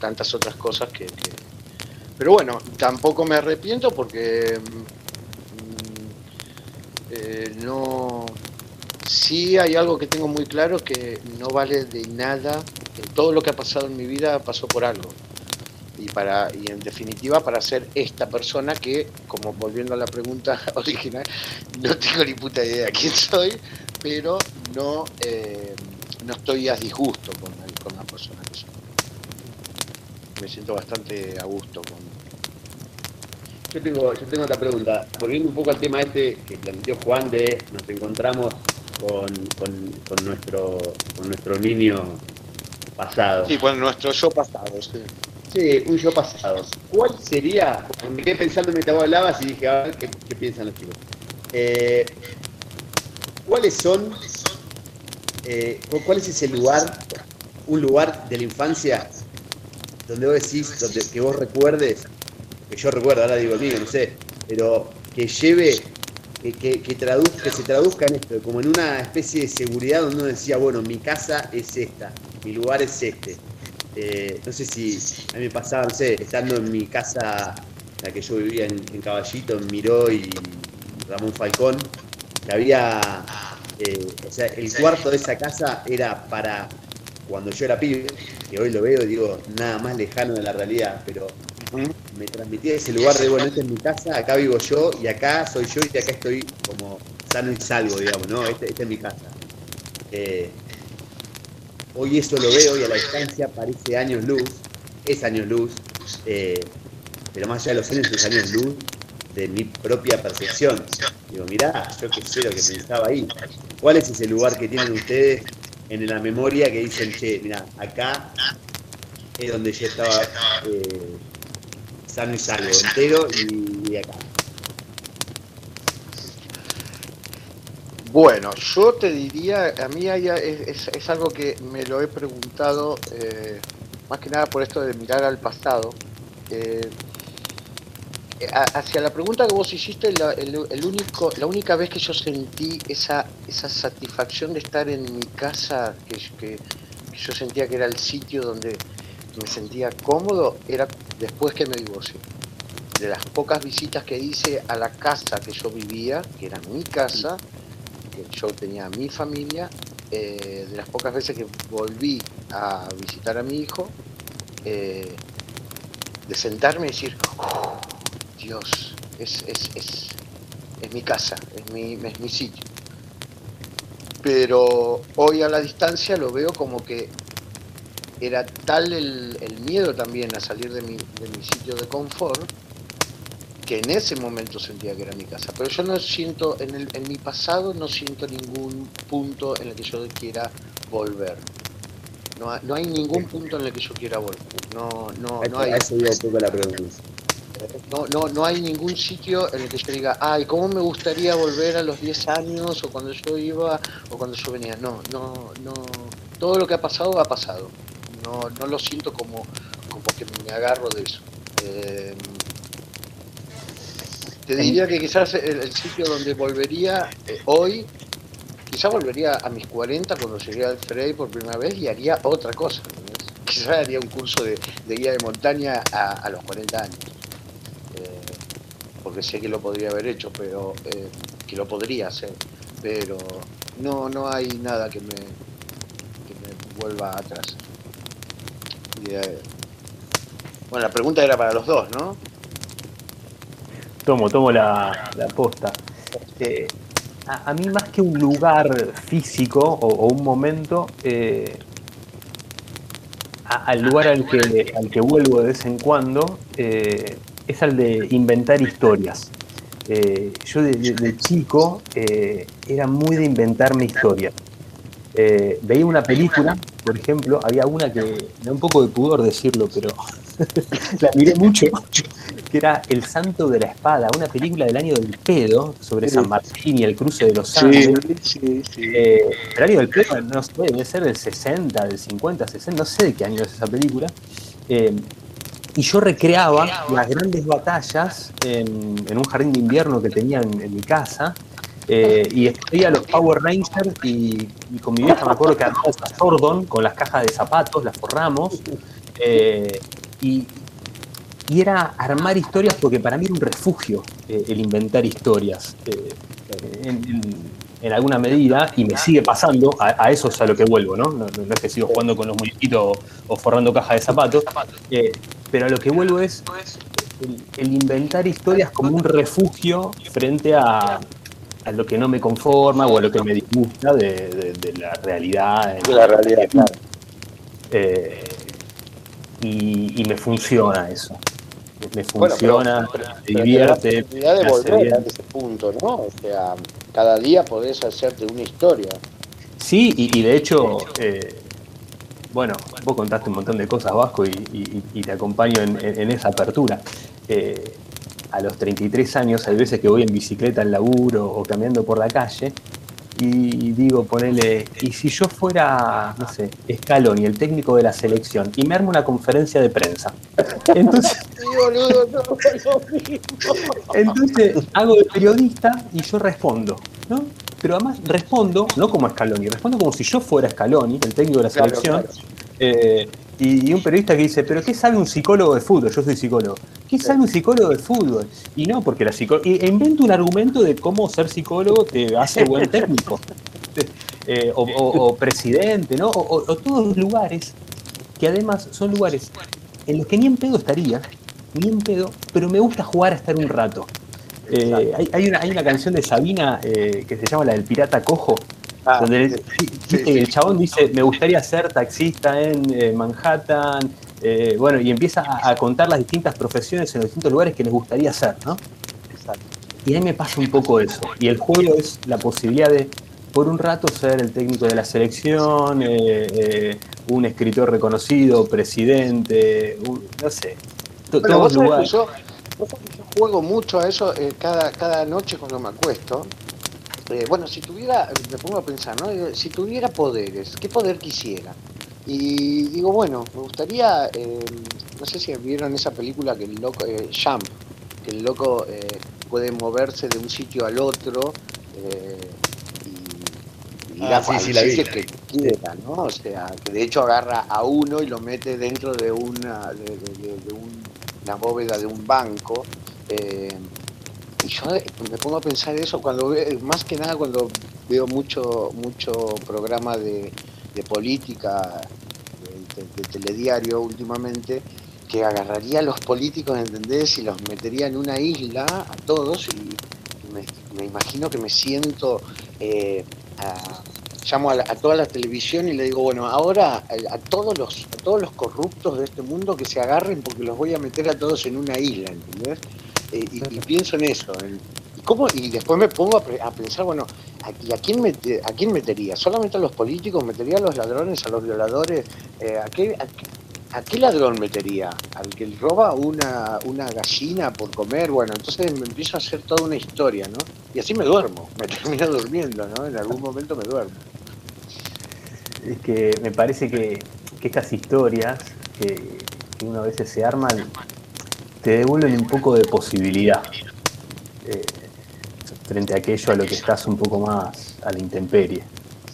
tantas otras cosas que, Pero bueno, tampoco me arrepiento porque mm, eh, no... Sí hay algo que tengo muy claro que no vale de nada todo lo que ha pasado en mi vida pasó por algo. Y, para, y en definitiva para ser esta persona que, como volviendo a la pregunta <laughs> original, no tengo ni puta idea de quién soy, pero no, eh, no estoy a disgusto con, con la persona que soy. Me siento bastante a gusto con, yo tengo, yo tengo otra pregunta. Volviendo un poco al tema este que planteó Juan de nos encontramos con, con, con nuestro, con nuestro niño pasado. Sí, bueno, nuestro yo pasado, sí. Sí, un yo pasado. ¿Cuál sería? Me quedé pensando mientras vos hablabas y dije, a ver qué, piensan los chicos. Eh, ¿Cuáles son, eh, cuál es ese lugar, un lugar de la infancia donde vos decís, donde, que vos recuerdes, que yo recuerdo, ahora digo el mío, no sé, pero que lleve, que, que, que, que se traduzca en esto, como en una especie de seguridad donde uno decía, bueno, mi casa es esta, mi lugar es este. Eh, no sé si a mí me pasaba, no sé, estando en mi casa, la que yo vivía en, Caballito, en Miró y Ramón Falcón, que había, eh, o sea, el cuarto de esa casa era para cuando yo era pibe, que hoy lo veo y digo, nada más lejano de la realidad, pero me transmitía ese lugar de, bueno, esta es mi casa, acá vivo yo y acá soy yo y acá estoy como sano y salvo, digamos, ¿no? Esta, es mi casa. Eh, Hoy eso lo veo y a la distancia parece años luz, es años luz, eh, pero más allá de los años es años luz. de mi propia percepción. Digo, mirá, yo que sé lo que pensaba ahí. ¿Cuál es ese lugar que tienen ustedes en la memoria que dicen, che, mira, acá es donde yo estaba eh, entero y, acá? Bueno, yo te diría, a mí es, algo que me lo he preguntado, eh, más que nada por esto de mirar al pasado. Eh, hacia la pregunta que vos hiciste, la, el, único, la única vez que yo sentí esa, esa satisfacción de estar en mi casa, que, yo sentía que era el sitio donde me sentía cómodo, era después que me divorcié. De las pocas visitas que hice a la casa que yo vivía, que era mi casa, que yo tenía mi familia, eh, de las pocas veces que volví a visitar a mi hijo, eh, de sentarme y decir, Dios, es, es, es, es mi casa, es mi, es mi sitio. Pero hoy a la distancia lo veo como que era tal el, el miedo también a salir de mi, de mi sitio de confort que en ese momento sentía que era mi casa. Pero yo no siento, en, el, en mi pasado no siento ningún punto en el que yo quiera volver. No, no hay ningún punto en el que yo quiera volver. No, no, no hay. la pregunta. No, no, no hay ningún sitio en el que yo diga, ay, ¿cómo me gustaría volver a los 10 años o cuando yo iba o cuando yo venía? No, no, no. Todo lo que ha pasado ha pasado. No, no lo siento como, como que me agarro de eso. Eh, te diría que quizás el, sitio donde volvería eh, hoy, quizás volvería a mis 40 cuando llegué al Frey por primera vez y haría otra cosa. <laughs> Quizás haría un curso de, guía de montaña a, a los 40 años porque sé que lo podría haber hecho, pero eh, que lo podría hacer, pero no, no hay nada que me, que me vuelva atrás. Eh, bueno, la pregunta era para los dos, ¿no? Tomo, tomo la, la. Eh, a, mí más que un lugar físico o, un momento, al lugar al que, al que vuelvo de vez en cuando, es el de inventar historias. Eh, yo de, chico eh, era muy de inventarme historias. Eh, veía una película, por ejemplo, había una que me da un poco de pudor decirlo, pero <laughs> la miré mucho, que era El Santo de la Espada, una película del año del pedo sobre San Martín y el cruce de los Andes. Sí, sí, el año del pedo, no sé, debe ser del 60, del 50, 60, no sé de qué año es esa película y yo recreaba las grandes batallas en, un jardín de invierno que tenía en, mi casa. Eh, y veía los Power Rangers y, con mi vieja me acuerdo que armamos a Sordon con las cajas de zapatos, las forramos. Eh, y, era armar historias porque para mí era un refugio eh, el inventar historias. En, alguna medida, y me sigue pasando, a, eso es a lo que vuelvo, ¿no? No, es que sigo jugando con los muñequitos o, forrando cajas de zapatos, pero a lo que vuelvo es el, inventar historias como un refugio frente a, lo que no me conforma o a lo que me disgusta de, la realidad. De la realidad, claro. Eh, y, me funciona eso. Me funciona, me divierte. La de volver a ese punto, ¿no? O sea, cada día podés hacerte una historia. Sí, y, de hecho, eh, bueno, vos contaste un montón de cosas, Vasco, y, te acompaño en, esa apertura. Eh, a los 33 años hay veces que voy en bicicleta al laburo o caminando por la calle y digo, ponele, y si yo fuera, no sé, Scaloni, el técnico de la selección, y me armo una conferencia de prensa. <laughs> Entonces, <laughs> entonces hago de periodista y yo respondo, ¿no? pero además respondo, no como Scaloni, respondo como si yo fuera Scaloni, el técnico de la selección, eh, y, un periodista que dice, pero ¿qué sabe un psicólogo de fútbol? Yo soy psicólogo. ¿Qué sabe un psicólogo de fútbol? Y no, porque la psicóloga... Invento un argumento de cómo ser psicólogo te hace buen <laughs> técnico. Eh, o, presidente, ¿no? O, todos los lugares que además son lugares en los que ni en pedo estaría, ni en pedo, pero me gusta jugar a estar un rato. Eh, hay, una, hay una canción de Sabina eh, que se llama la del pirata cojo, ah, donde el, chabón dice, me gustaría ser taxista en eh, Manhattan, bueno, y empieza a, contar las distintas profesiones en los distintos lugares que les gustaría ser, ¿no? Y a mí me pasa un poco eso. Y el juego es la posibilidad de, por un rato, ser el técnico de la selección, eh, eh, un escritor reconocido, presidente, no sé. todos lugares. Yo, juego mucho a eso eh, cada, cada noche cuando me acuesto. Bueno, si tuviera, me pongo a pensar, ¿no? Si tuviera poderes, ¿qué poder quisiera? Y digo, bueno, me gustaría, no sé si vieron esa película que el loco, Jump, que el loco puede moverse de un sitio al otro eh, y, ir ah, que quiera, ¿no? O sea, que de hecho agarra a uno y lo mete dentro de una, de, una bóveda de un banco. Eh, y yo me pongo a pensar eso cuando más que nada cuando veo mucho mucho programa de, política de, telediario últimamente que agarraría a los políticos, ¿entendés? Y los metería en una isla a todos y me, imagino que me siento, eh, llamo a, toda la televisión y le digo, bueno, ahora a, todos los, a todos los corruptos de este mundo que se agarren porque los voy a meter a todos en una isla, ¿entendés? Eh, y, pienso en eso. ¿y, cómo? y después me pongo a, pensar, bueno, ¿a, quién ¿a quién metería? ¿Solamente a los políticos? ¿Metería a los ladrones, a los violadores? Eh, ¿a, qué, ¿A qué ladrón metería? ¿Al que roba una, una gallina por comer? Bueno, entonces me empiezo a hacer toda una historia, ¿no? Y así me duermo, me <laughs> termino durmiendo, ¿no? En algún momento me duermo. Es que me parece que, estas historias que, una vez se arman te devuelven un poco de posibilidad eh, frente a aquello a lo que estás un poco más a la intemperie.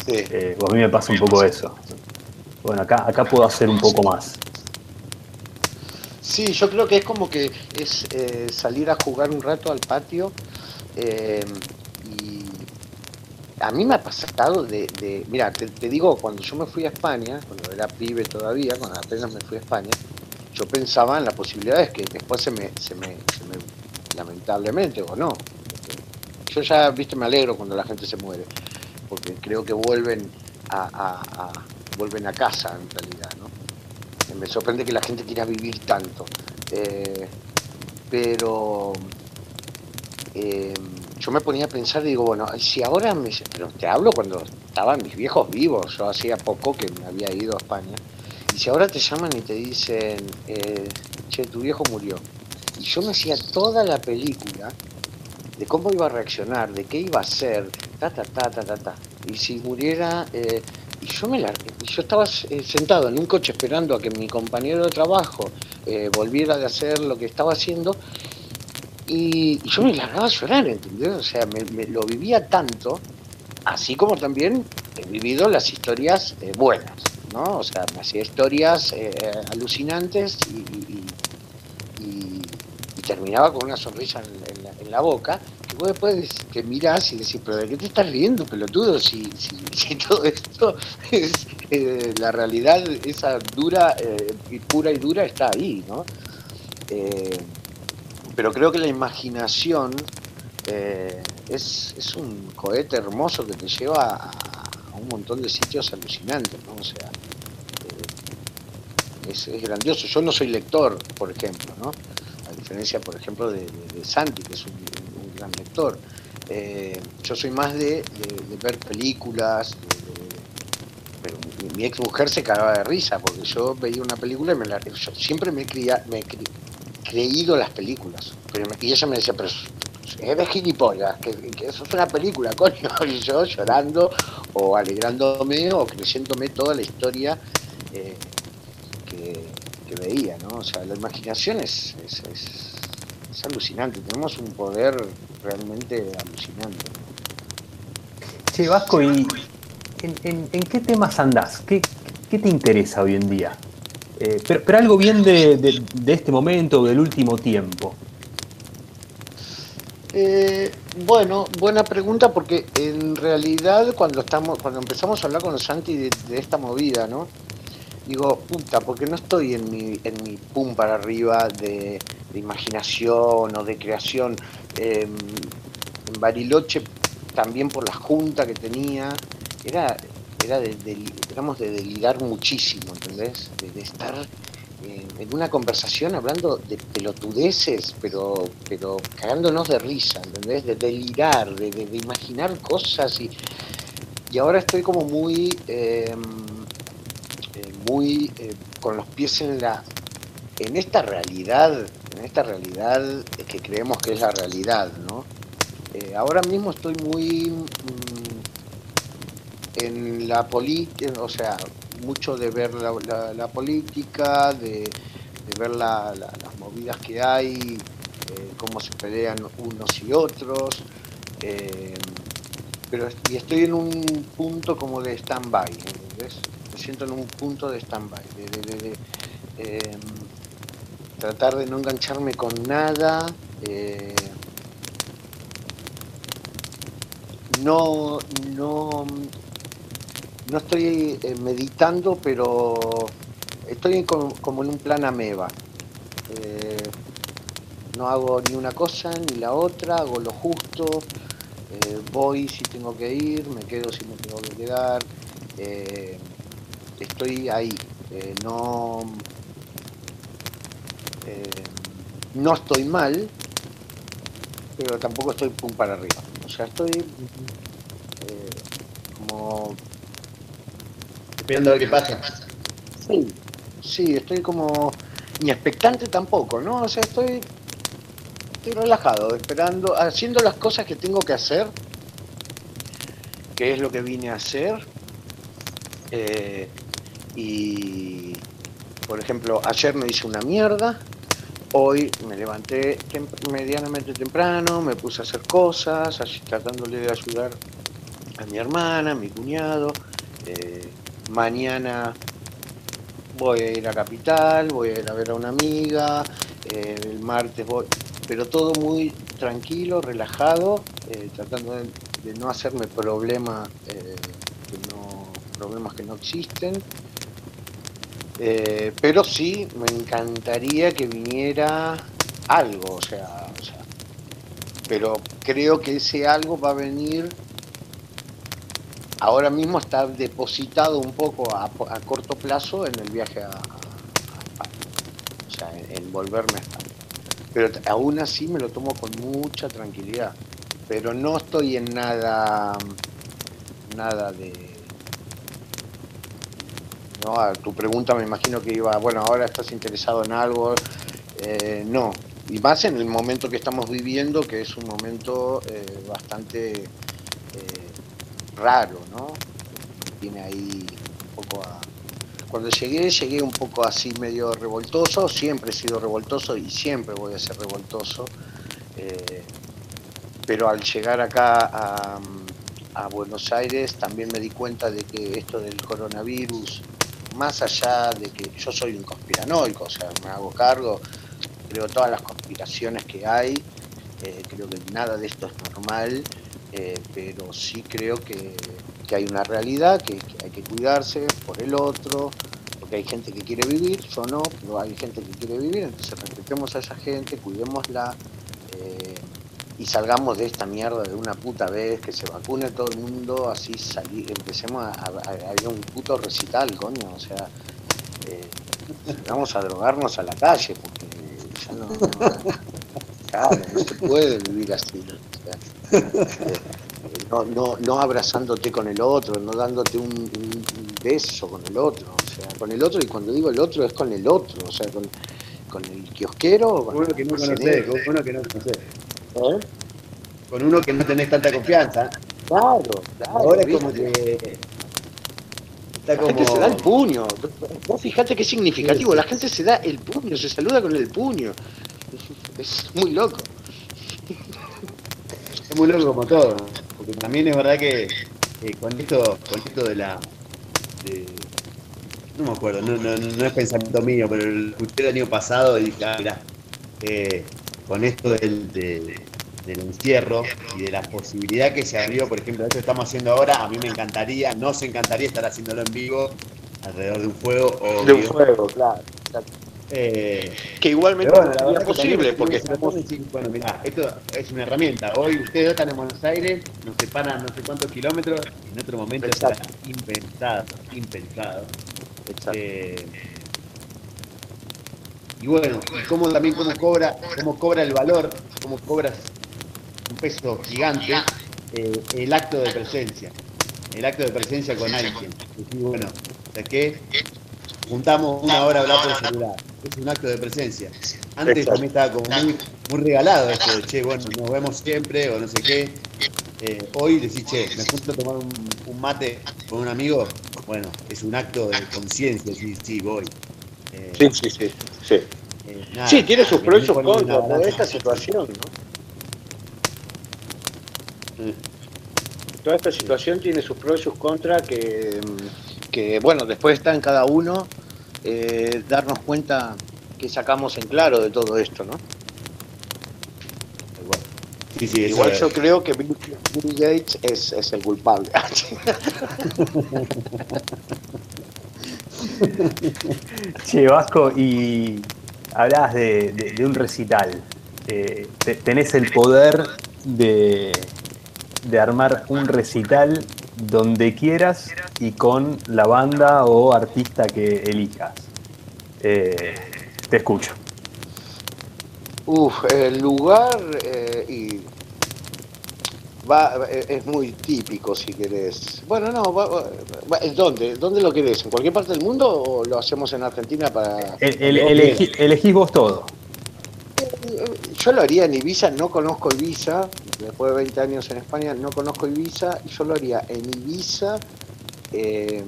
Sí. Eh, a mí me pasa un poco eso. Bueno, acá, acá puedo hacer un poco más. Sí, yo creo que es como que es eh, salir a jugar un rato al patio eh, y a mí me ha pasado de, mira, te, digo, cuando yo me fui a España, cuando era pibe todavía, cuando apenas me fui a España, yo pensaba en la posibilidad de que después se me, se me, lamentablemente o no, yo ya, viste, me alegro cuando la gente se muere, porque creo que vuelven a, vuelven a casa en realidad, ¿no? me sorprende que la gente quiera vivir tanto. Eh, pero eh, yo me ponía a pensar, digo, bueno, si ahora me... Pero te hablo cuando estaban mis viejos vivos, yo hacía poco que me había ido a España, y si ahora te llaman y te dicen, eh, che, tu viejo murió, y yo me hacía toda la película de cómo iba a reaccionar, de qué iba a hacer, ta, ta, ta, ta, ta, ta. Y si muriera, y yo me yo estaba eh, sentado en un coche esperando a que mi compañero de trabajo eh, volviera de hacer lo que estaba haciendo y, yo me largaba a llorar, ¿entendés? O sea, me, lo vivía tanto, así como también he vivido las historias eh, buenas, ¿no? O sea, me hacía historias alucinantes y, terminaba con una sonrisa en la boca vos después te mirás y decís, pero ¿de qué te estás riendo, pelotudo? Si, <laughs> si, todo esto es eh, la realidad, esa dura, eh, pura y dura está ahí, ¿no? Eh, pero creo que la imaginación es, es, un cohete hermoso que te lleva a, un montón de sitios alucinantes, ¿no? O sea, es, es, grandioso. Yo no soy lector, por ejemplo, ¿no? A diferencia, por ejemplo, de, Santi, que es un gran lector. Eh, yo soy más de, ver películas, pero mi, ex mujer se cagaba de risa porque yo veía una película y me la, yo siempre me, he, me creído las películas, y ella me decía, pero es de gilipollas, que, eso es una película, <laughs> coño, y yo llorando o alegrándome o creyéndome toda la historia eh, que, veía, ¿no? O sea, la imaginación es es alucinante, tenemos un poder realmente alucinante. Che, Vasco, ¿y en, qué temas andás? ¿Qué, te interesa hoy en día? Eh, pero, algo bien de, este momento, del último tiempo. Eh, bueno, buena pregunta porque en realidad cuando estamos, cuando empezamos a hablar con Santi de, de esta movida, ¿no? digo, puta, porque no estoy en mi, en mi pum para arriba de, imaginación o de creación. Em, en Bariloche, también por la junta que tenía, era, era de, de, de delirar muchísimo, ¿entendés? De, estar en una conversación hablando de pelotudeces, pero, pero cagándonos de risa, ¿entendés? De delirar, de, de, imaginar cosas y, y ahora estoy como muy, em, eh, muy eh, con los pies en la, en esta realidad, en esta realidad que creemos que es la realidad, ¿no? Eh, ahora mismo estoy muy mm, en la política, o sea, mucho de ver la, política, de, ver las movidas que hay, eh, cómo se pelean unos y otros. Eh, pero y estoy en un punto como de stand-by, Me siento en un punto de stand-by, de, em, tratar de no engancharme con nada. Eh, no, no, no estoy eh, meditando, pero estoy como, en un plan ameba. Eh, no hago ni una cosa ni la otra, hago lo justo, eh, voy si tengo que ir, me quedo si me tengo que quedar. estoy ahí, no, no estoy mal, pero tampoco estoy pum para arriba. O sea, estoy como Esperando a ver qué pasa. Sí, sí, estoy como ni expectante tampoco, ¿no? O sea, estoy, estoy relajado, esperando, haciendo las cosas que tengo que hacer, que es lo que vine a hacer. Eh, y, por ejemplo, ayer me hice una mierda, hoy me levanté medianamente temprano, me puse a hacer cosas, así, tratándole de ayudar a mi hermana, a mi cuñado. Eh, mañana voy a ir a Capital, voy a ir a ver a una amiga, eh, el martes voy, pero todo muy tranquilo, relajado, eh, tratando de, no hacerme problema, eh, que no, problemas que no existen. pero sí me encantaría que viniera algo, o sea, o sea, pero creo que ese algo va a venir ahora mismo está depositado un poco a, corto plazo en el viaje a, España, o sea, en, volverme a España. Pero aún así me lo tomo con mucha tranquilidad, pero no estoy en nada, nada de... No, a tu pregunta me imagino que iba, bueno, ahora estás interesado en algo, eh, no, y más en el momento que estamos viviendo, que es un momento eh, bastante raro, ¿no? Tiene ahí un poco a... Cuando llegué, llegué un poco así medio revoltoso, siempre he sido revoltoso y siempre voy a ser revoltoso, eh, pero al llegar acá a, Buenos Aires también me di cuenta de que esto del coronavirus, más allá de que yo soy un conspiranoico, o sea, me hago cargo, creo todas las conspiraciones que hay, eh, creo que nada de esto es normal, eh, pero sí creo que, hay una realidad, que, hay que cuidarse por el otro, porque hay gente que quiere vivir, yo no, pero hay gente que quiere vivir, entonces respetemos a esa gente, cuidémosla eh, y salgamos de esta mierda de una puta vez, que se vacune todo el mundo, así salir, empecemos a, a, un puto recital, coño, o sea, eh, vamos a drogarnos a la calle, porque ya no, <laughs> no se puede vivir así. <laughs> No, no, no abrazándote con el otro, no dándote un, beso con el otro, o sea, con el otro, y cuando digo el otro es con el otro, o sea, con, con el kiosquero. Con uno que no conocés, con uno que no conocés. ¿Eh? Con uno que no tenés tanta confianza. Claro, claro. Ahora es como que. La gente se da el puño. Vos fijate qué significativo. La gente se da el puño, se saluda con el puño. Es muy loco muy loco como todo, porque también es verdad que con esto, con esto de la no me acuerdo, no, no, no, es pensamiento mío, pero el escuché el año pasado y dije, ah, eh, con esto del, del encierro y de la posibilidad que se abrió, por ejemplo, esto que estamos haciendo ahora, a mí me encantaría, nos encantaría estar haciéndolo en vivo alrededor de un fuego. o De un fuego, claro. Eh, que igualmente es posible, porque bueno, mirá, esto es una herramienta. Hoy ustedes están en Buenos Aires, nos separan no sé cuántos kilómetros, en otro momento está impensado, impensado. Eh, y bueno, y cómo también cómo cobra, cómo cobra el valor, cómo cobras un peso gigante eh, el acto de presencia, el acto de presencia con alguien. Y bueno, ¿de qué? Juntamos una hora a hablar por celular. Es un acto de presencia. Antes Exacto. también estaba como muy, muy regalado esto de, che, bueno, nos vemos siempre o no sé qué. Eh, hoy decís, che, me junto a tomar un, un mate con un amigo. Bueno, es un acto de conciencia, decir, sí, voy. Eh, Sí, sí, sí. Sí, eh, nada, sí tiene sus pros y sus contras, toda balanza. esta situación, ¿no? Toda esta situación tiene sus pros y sus contras que, mm, que bueno, después está en cada uno eh, darnos cuenta que sacamos en claro de todo esto, ¿no? Igual. Sí, sí, Igual es. yo creo que Bill, Bill Gates es, es el culpable. <laughs> Che, Vasco, y hablabas de, de- de un recital. Eh, te- tenés el poder de, de armar un recital donde quieras y con la banda o artista que elijas. Eh, te escucho. Uf, el lugar eh, y va, eh, es muy típico si querés. Bueno, no, va- va- va- ¿dónde? ¿Dónde lo querés? ¿En cualquier parte del mundo o lo hacemos en Argentina para...? El- el- elegí- elegís vos todo. Yo lo haría en Ibiza, no conozco Ibiza, después de 20 años en España no conozco Ibiza, y yo lo haría en Ibiza, eh,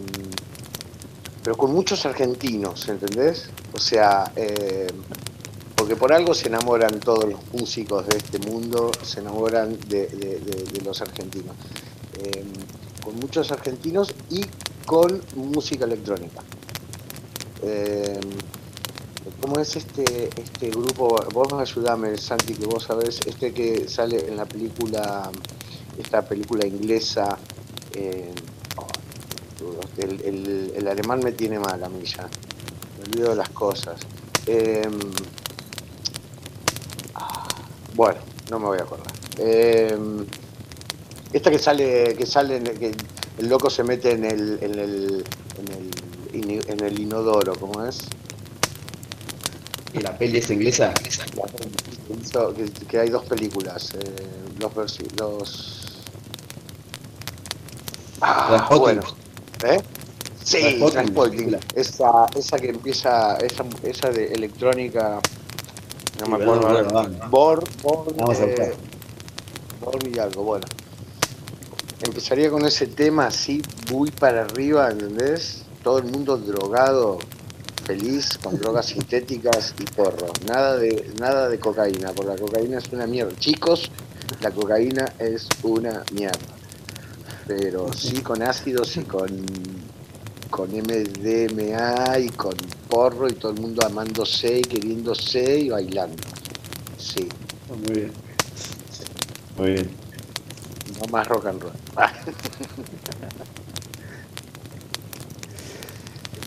pero con muchos argentinos, ¿entendés? O sea, eh, porque por algo se enamoran todos los músicos de este mundo, se enamoran de, los argentinos. Eh, con muchos argentinos y con música electrónica. ¿Cómo es este este grupo? Vos ayudame, Santi, que vos sabés, este que sale en la película, esta película inglesa, eh, el, el- el alemán me tiene mal a mí ya, me olvido de las cosas. Eh, ah, bueno, no me voy a acordar. Eh, esta que sale, que sale, que el loco se mete en el, en el, en el, en el inodoro, ¿cómo es? ¿Y la peli es inglesa? Que, hay dos películas, eh, los, versi- los... Ah, bueno, ¿eh? Sí, película. Esa, esa que empieza, esa, esa de electrónica, no Sí, me acuerdo. la banda. Born, Born, Vamos a eh, Born y algo, bueno. Empezaría con ese tema así, muy para arriba, ¿entendés? Todo el mundo drogado, feliz, con drogas sintéticas y porro. Nada de, nada de cocaína, porque la cocaína es una mierda. Chicos, la cocaína es una mierda. Pero sí con ácidos y con, con MDMA y con porro y todo el mundo amándose y queriéndose y bailando. Sí, Muy bien. Muy bien. no más rock and roll. <laughs>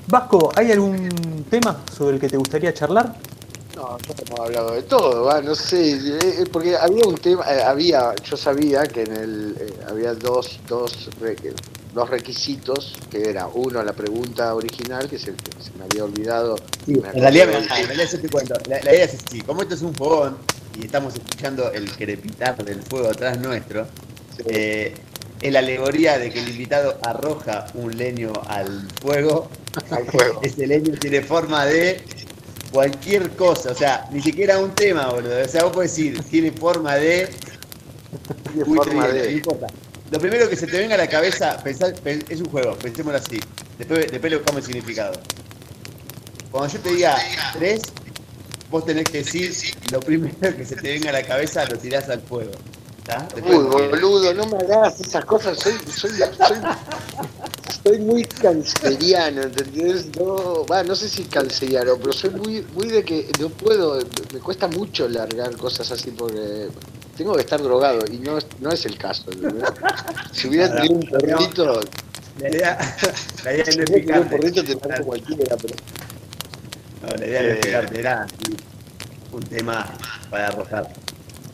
Vasco, ¿hay algún tema sobre el que te gustaría charlar? No, ya hemos hablado de todo, va, no sé, eh, eh, porque había un tema, eh, había, yo sabía que en el, eh, había dos, dos, re- dos requisitos, que era uno la pregunta original, que se, me había olvidado. Sí, me en realidad, acordé en realidad yo te cuento, la, la idea es así, como esto es un fogón y estamos escuchando el crepitar del fuego atrás nuestro, Sí. Es la alegoría de que el invitado arroja un leño al fuego, <laughs> al fuego. ese leño tiene forma de cualquier cosa, o sea, ni siquiera un tema, boludo, o sea, vos podés decir, tiene forma de... Tiene Uy, forma no de. importa. Lo primero que se te venga a la cabeza, pensá- pen- es un juego, pensémoslo así. Después, después le buscamos el significado. Cuando yo te diga tres, vos tenés que decir lo primero que se te venga a la cabeza, lo tirás al fuego. Uy, boludo, no me hagas esas cosas, soy, soy, soy, soy muy canceriano, ¿entendés? No, va, no sé si canceriano, pero soy muy, muy de que no puedo, me cuesta mucho largar cosas así porque tengo que estar drogado y no, es- no es el caso, ¿entendés? Si hubiera tenido un porrito, La idea, la idea si no es hubiera tenido un picarte. porrito te marco cualquiera, pero No, la idea no es picarte, era un tema para arrojar.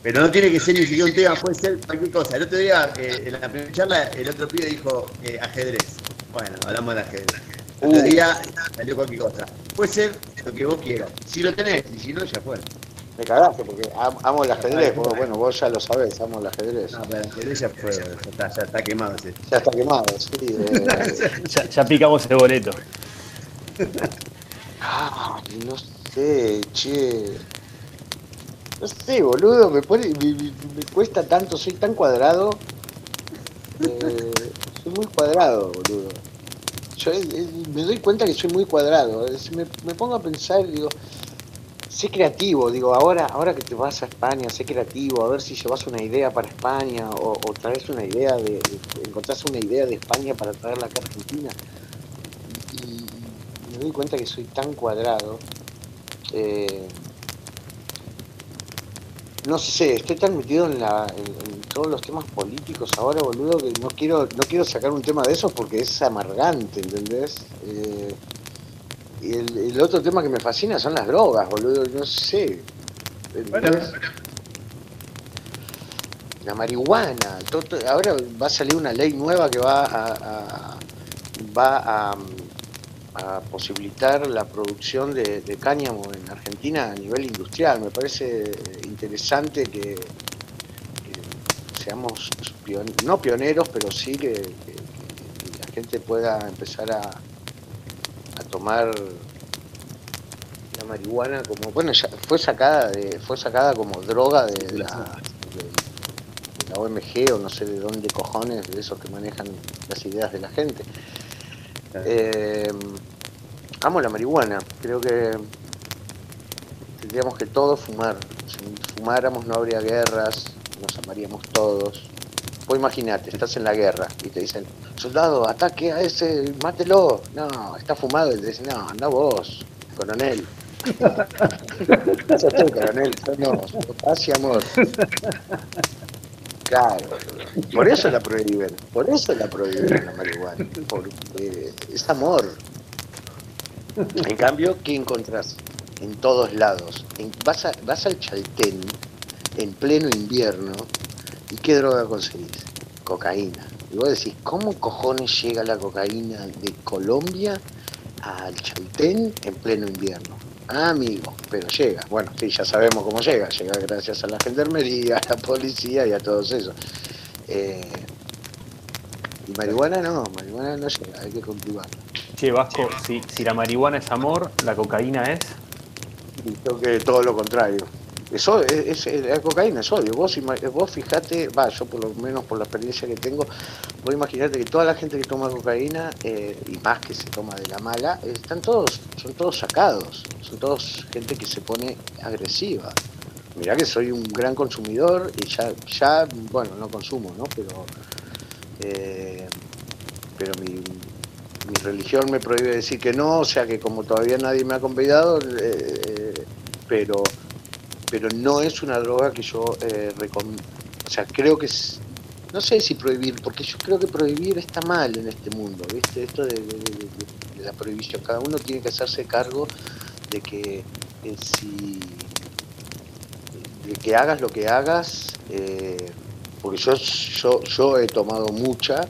Pero no tiene que ser ni siquiera un tema, puede ser cualquier cosa. El otro día, eh, en la primera charla, el otro pibe dijo eh, ajedrez. Bueno, hablamos del ajedrez. El otro Uh. día salió cualquier cosa. Puede ser lo que vos quieras. Si lo tenés, y si no, ya fue. Me cagaste porque amo el ajedrez. bueno, vos ya lo sabés, amo el ajedrez. No, pero el ajedrez ya fue, ya está, ya está quemado ese. Ya está quemado, sí. Eh. <laughs> ya, ya, picamos el boleto. Ah, no sé, che. No sé, boludo, me, pone, me, cuesta tanto, soy tan cuadrado. <laughs> Eh, soy muy cuadrado, boludo. Yo eh, eh, me doy cuenta que soy muy cuadrado. Me, me pongo a pensar digo, sé creativo, digo, ahora, ahora que te vas a España, sé creativo, a ver si llevas una idea para España o, traes una idea de, encontrás una idea de España para traerla acá a Argentina. Y me doy cuenta que soy tan cuadrado. Eh, no sé, estoy tan metido en, la, en, todos los temas políticos ahora, boludo, que no quiero, no quiero sacar un tema de eso porque es amargante, ¿entendés? Eh, y el, otro tema que me fascina son las drogas, boludo, no sé. La marihuana. ahora va a salir una ley nueva que va a, va a, posibilitar la producción de, cáñamo en Argentina a nivel industrial. Me parece interesante que, seamos no pioneros, pero sí que la gente pueda empezar a, tomar la marihuana como bueno ya fue sacada de, fue sacada como droga de, la, la OMG o no sé de dónde cojones de esos que manejan las ideas de la gente eh, amo la marihuana creo que tendríamos que todos fumar si fumáramos no habría guerras nos amaríamos todos Vos imaginate, estás en la guerra y te dicen, soldado, ataque a ese, mátelo. No, está fumado y te dicen, no, anda vos, coronel. <laughs> Coronel, no, paz y amor. Claro, por eso la prohíben, por eso la prohíben la marihuana, es amor. En cambio, ¿qué encontrás? En todos lados. vas, vas al Chaltén en pleno invierno ¿Y qué droga conseguís? Cocaína. Y vos decís, ¿cómo cojones llega la cocaína de Colombia al Chaltén en pleno invierno? Ah, amigo, pero llega. Bueno, sí, ya sabemos cómo llega. Llega gracias a la gendarmería, <laughs> a la policía y a todos esos. Eh, y marihuana no, marihuana no llega, hay que cultivarla. Che, Vasco, si, si la marihuana es amor, ¿la cocaína es? creo que todo lo contrario. Eso es, la cocaína es odio. Vos, vos fijate, va, yo por lo menos por la experiencia que tengo, vos imaginate que toda la gente que toma cocaína, eh, y más que se toma de la mala, están todos, son todos sacados, son todos gente que se pone agresiva. Mirá que soy un gran consumidor y ya, ya bueno, no consumo, ¿no? Pero, eh, pero mi, mi religión me prohíbe decir que no, o sea que como todavía nadie me ha convidado, eh, pero pero no es una droga que yo eh, recomiendo. O sea, creo que es, no sé si prohibir, porque yo creo que prohibir está mal en este mundo, ¿viste? Esto de, la prohibición. Cada uno tiene que hacerse cargo de que eh, si de que hagas lo que hagas, eh, porque yo, yo, yo he tomado mucha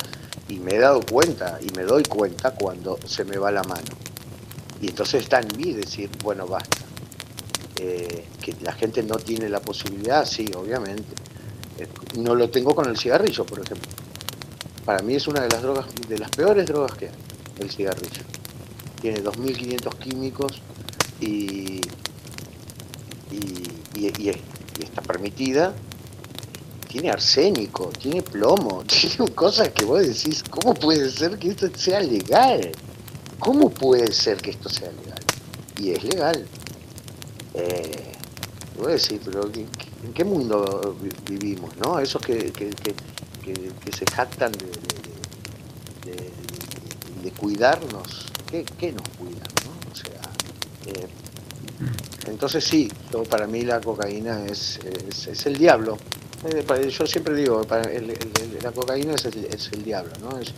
y me he dado cuenta y me doy cuenta cuando se me va la mano. Y entonces está en mí decir, bueno, basta eh, que la gente no tiene la posibilidad, sí, obviamente. Eh, no lo tengo con el cigarrillo, por ejemplo. Para mí es una de las drogas, de las peores drogas que hay, el cigarrillo. Tiene 2.500 químicos y, y, está permitida. Tiene arsénico, tiene plomo, <laughs> tiene cosas que vos decís, ¿cómo puede ser que esto sea legal? ¿Cómo puede ser que esto sea legal? Y es legal. Eh, voy a decir, pero ¿en qué mundo vivimos? ¿no? Esos que, que, se jactan de, de, cuidarnos, ¿qué, nos cuidan? ¿no? O sea, eh, entonces sí, para mí la cocaína es, es, el diablo. Eh, yo siempre digo, la cocaína es el, es el diablo, ¿no? Es,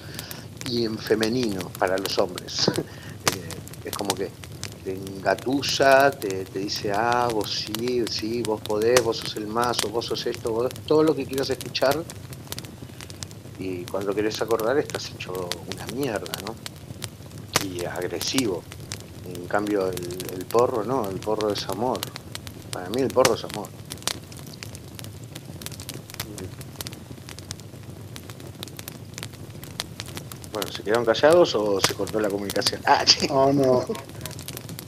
y en femenino para los hombres. <laughs> Eh, es como que te engatusa, te, dice, ah, vos sí, sí, vos podés, vos sos el más, o vos sos esto, vos, todo lo que quieras escuchar. Y cuando querés acordar estás hecho una mierda, ¿no? Y agresivo. En cambio, el, el porro no, el porro es amor. Para mí el porro es amor. Bueno, ¿se quedaron callados o se cortó la comunicación? Ah, che. No, no. <laughs>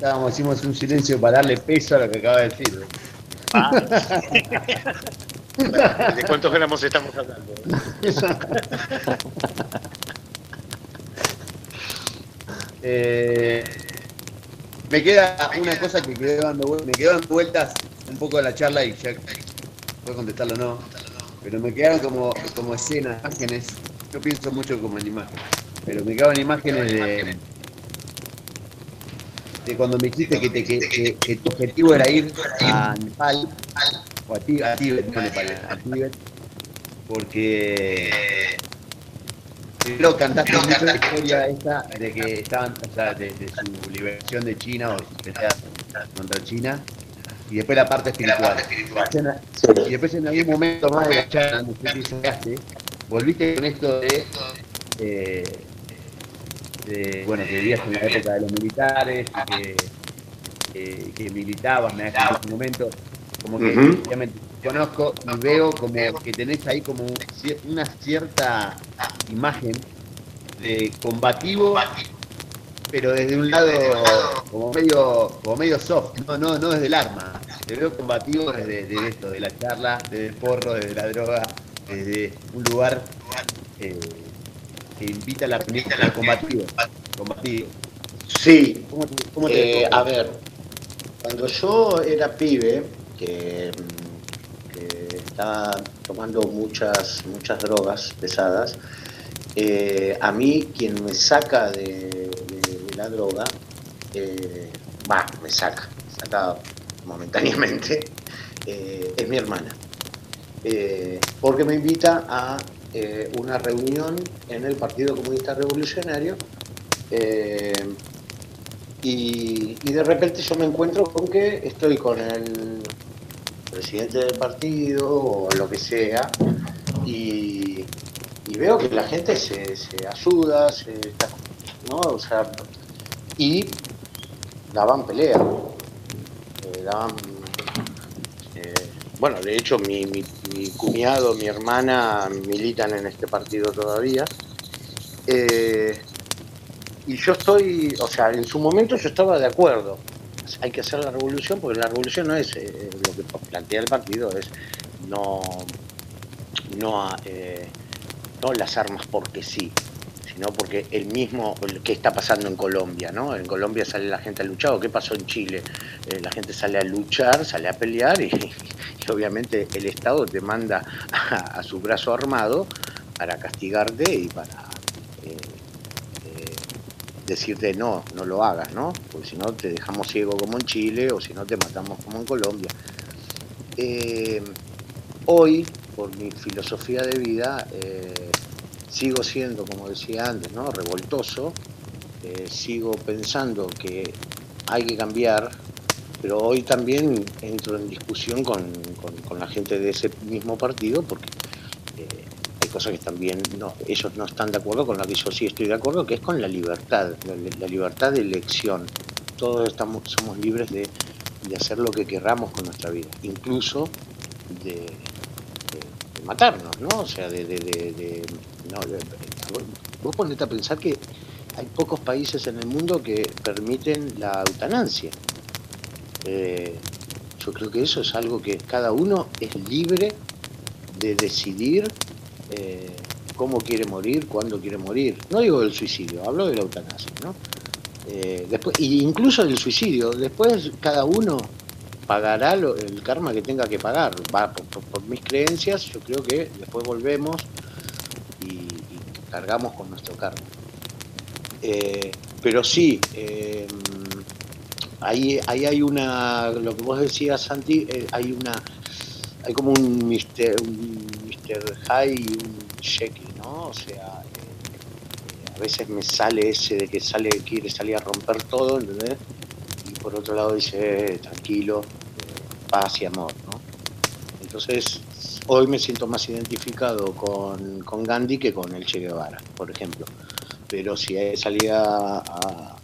Estábamos, hicimos un silencio para darle peso a lo que acaba de decir. <laughs> ¿De cuántos gramos estamos hablando? <laughs> Eh, me queda una cosa que quedó dando, me quedó dando vueltas un poco de la charla y ya puedo contestarlo o no, pero me quedaron como, como escenas, imágenes. Yo pienso mucho como en imágenes, pero me quedaban imágenes de, de cuando me dijiste que, te- que, que- que tu objetivo era ir a Nepal, o a, Tí- a Tíbet, no Nepal, a Tíbet, porque Primero cantaste mucho la historia esta de que estaban, o sea, de, de su liberación de China o su pelea contra China, y después la parte espiritual. Y después en algún momento más de la charla, no sé volviste con esto de, eh, de, bueno, que vivías en la época de los militares, que, que, que militabas, me en ese momento, como que Ujú. obviamente conozco y veo como que tenés ahí como una cierta imagen de combativo, pero desde un lado como medio, como medio soft, no, no, no desde el arma. Te veo combativo desde, desde esto, de la charla, desde el porro, desde la droga, desde un lugar eh, que invita a la combativo. combativo. Sí, ¿Cómo te, cómo te Eh, a ver, cuando yo era pibe, que, que estaba tomando muchas, muchas drogas pesadas, eh, a mí quien me saca de, de- de la droga, eh, va, me saca, me saca momentáneamente, <laughs> es mi hermana. Porque me invita a eh, una reunión en el Partido Comunista Revolucionario. eh, y, de repente yo me encuentro con que estoy con el presidente del partido o lo que sea y, veo que la gente se, se ayuda, se, ¿no? O sea, y daban pelea, eh, daban, bueno, de hecho mi, mi, mi cuñado, mi hermana militan en este partido todavía. Eh, y yo estoy, o sea, en su momento yo estaba de acuerdo. Hay que hacer la revolución porque la revolución no es eh, lo que plantea el partido, es no, no, eh, no las armas porque sí, sino porque el mismo, que está pasando en Colombia, ¿no? En Colombia sale la gente a luchar, ¿o qué pasó en Chile? Eh, la gente sale a luchar, sale a pelear y obviamente el Estado te manda a, su brazo armado para castigarte y para eh, eh, decirte no, no lo hagas, ¿no? Porque si no te dejamos ciego como en Chile o si no te matamos como en Colombia. Eh, hoy, por mi filosofía de vida, sigo siendo, como decía antes, ¿no? revoltoso, sigo pensando que hay que cambiar, pero hoy también entro en discusión con, con- la gente de ese mismo partido porque eh, hay cosas que también no, ellos no están de acuerdo con las que yo sí estoy de acuerdo, que es con la libertad, la, libertad de elección. Todos estamos, somos libres de, de hacer lo que querramos con nuestra vida, incluso de, matarnos, ¿no? O sea, de... no, vos ponete a pensar que hay pocos países en el mundo que permiten la eutanasia. Eh, yo creo que eso es algo que cada uno es libre de decidir eh, cómo quiere morir, cuándo quiere morir. No digo del suicidio, hablo de la eutanasia, ¿no? Eh, después, incluso del suicidio, después cada uno pagará el karma que tenga que pagar. Por, mis creencias, yo creo que después volvemos y, cargamos con nuestro karma. Pero sí, ahí, ahí hay una, lo que vos decías, Santi, eh, hay una, hay como un Mr. un Mr. High y un Jekyll, ¿no? O sea, eh, a veces me sale ese de que sale, quiere salir a romper todo, ¿entendés? Y por otro lado dice, eh, tranquilo, eh, paz y amor, ¿no? Entonces, hoy me siento más identificado con, con Gandhi que con el Che Guevara, por ejemplo. Pero si salía a, a,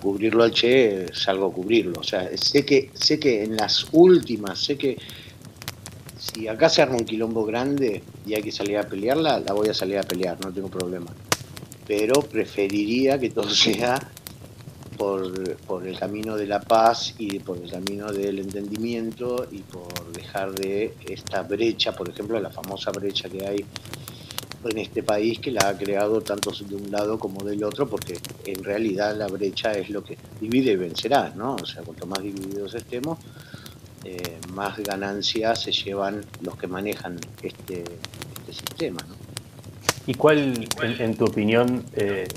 cubrirlo al Che, salgo a cubrirlo. O sea, sé que, sé que en las últimas, sé que si acá se arma un quilombo grande y hay que salir a pelearla, la voy a salir a pelear, no tengo problema. Pero preferiría que todo <laughs> sea por, por, el camino de la paz y por el camino del entendimiento y por dejar de esta brecha, por ejemplo, la famosa brecha que hay en este país que la ha creado tanto de un lado como del otro, porque en realidad la brecha es lo que divide y vencerá, ¿no? O sea, cuanto más divididos estemos, eh, más ganancias se llevan los que manejan este, este sistema, ¿no? ¿Y cuál, en, tu opinión, eh,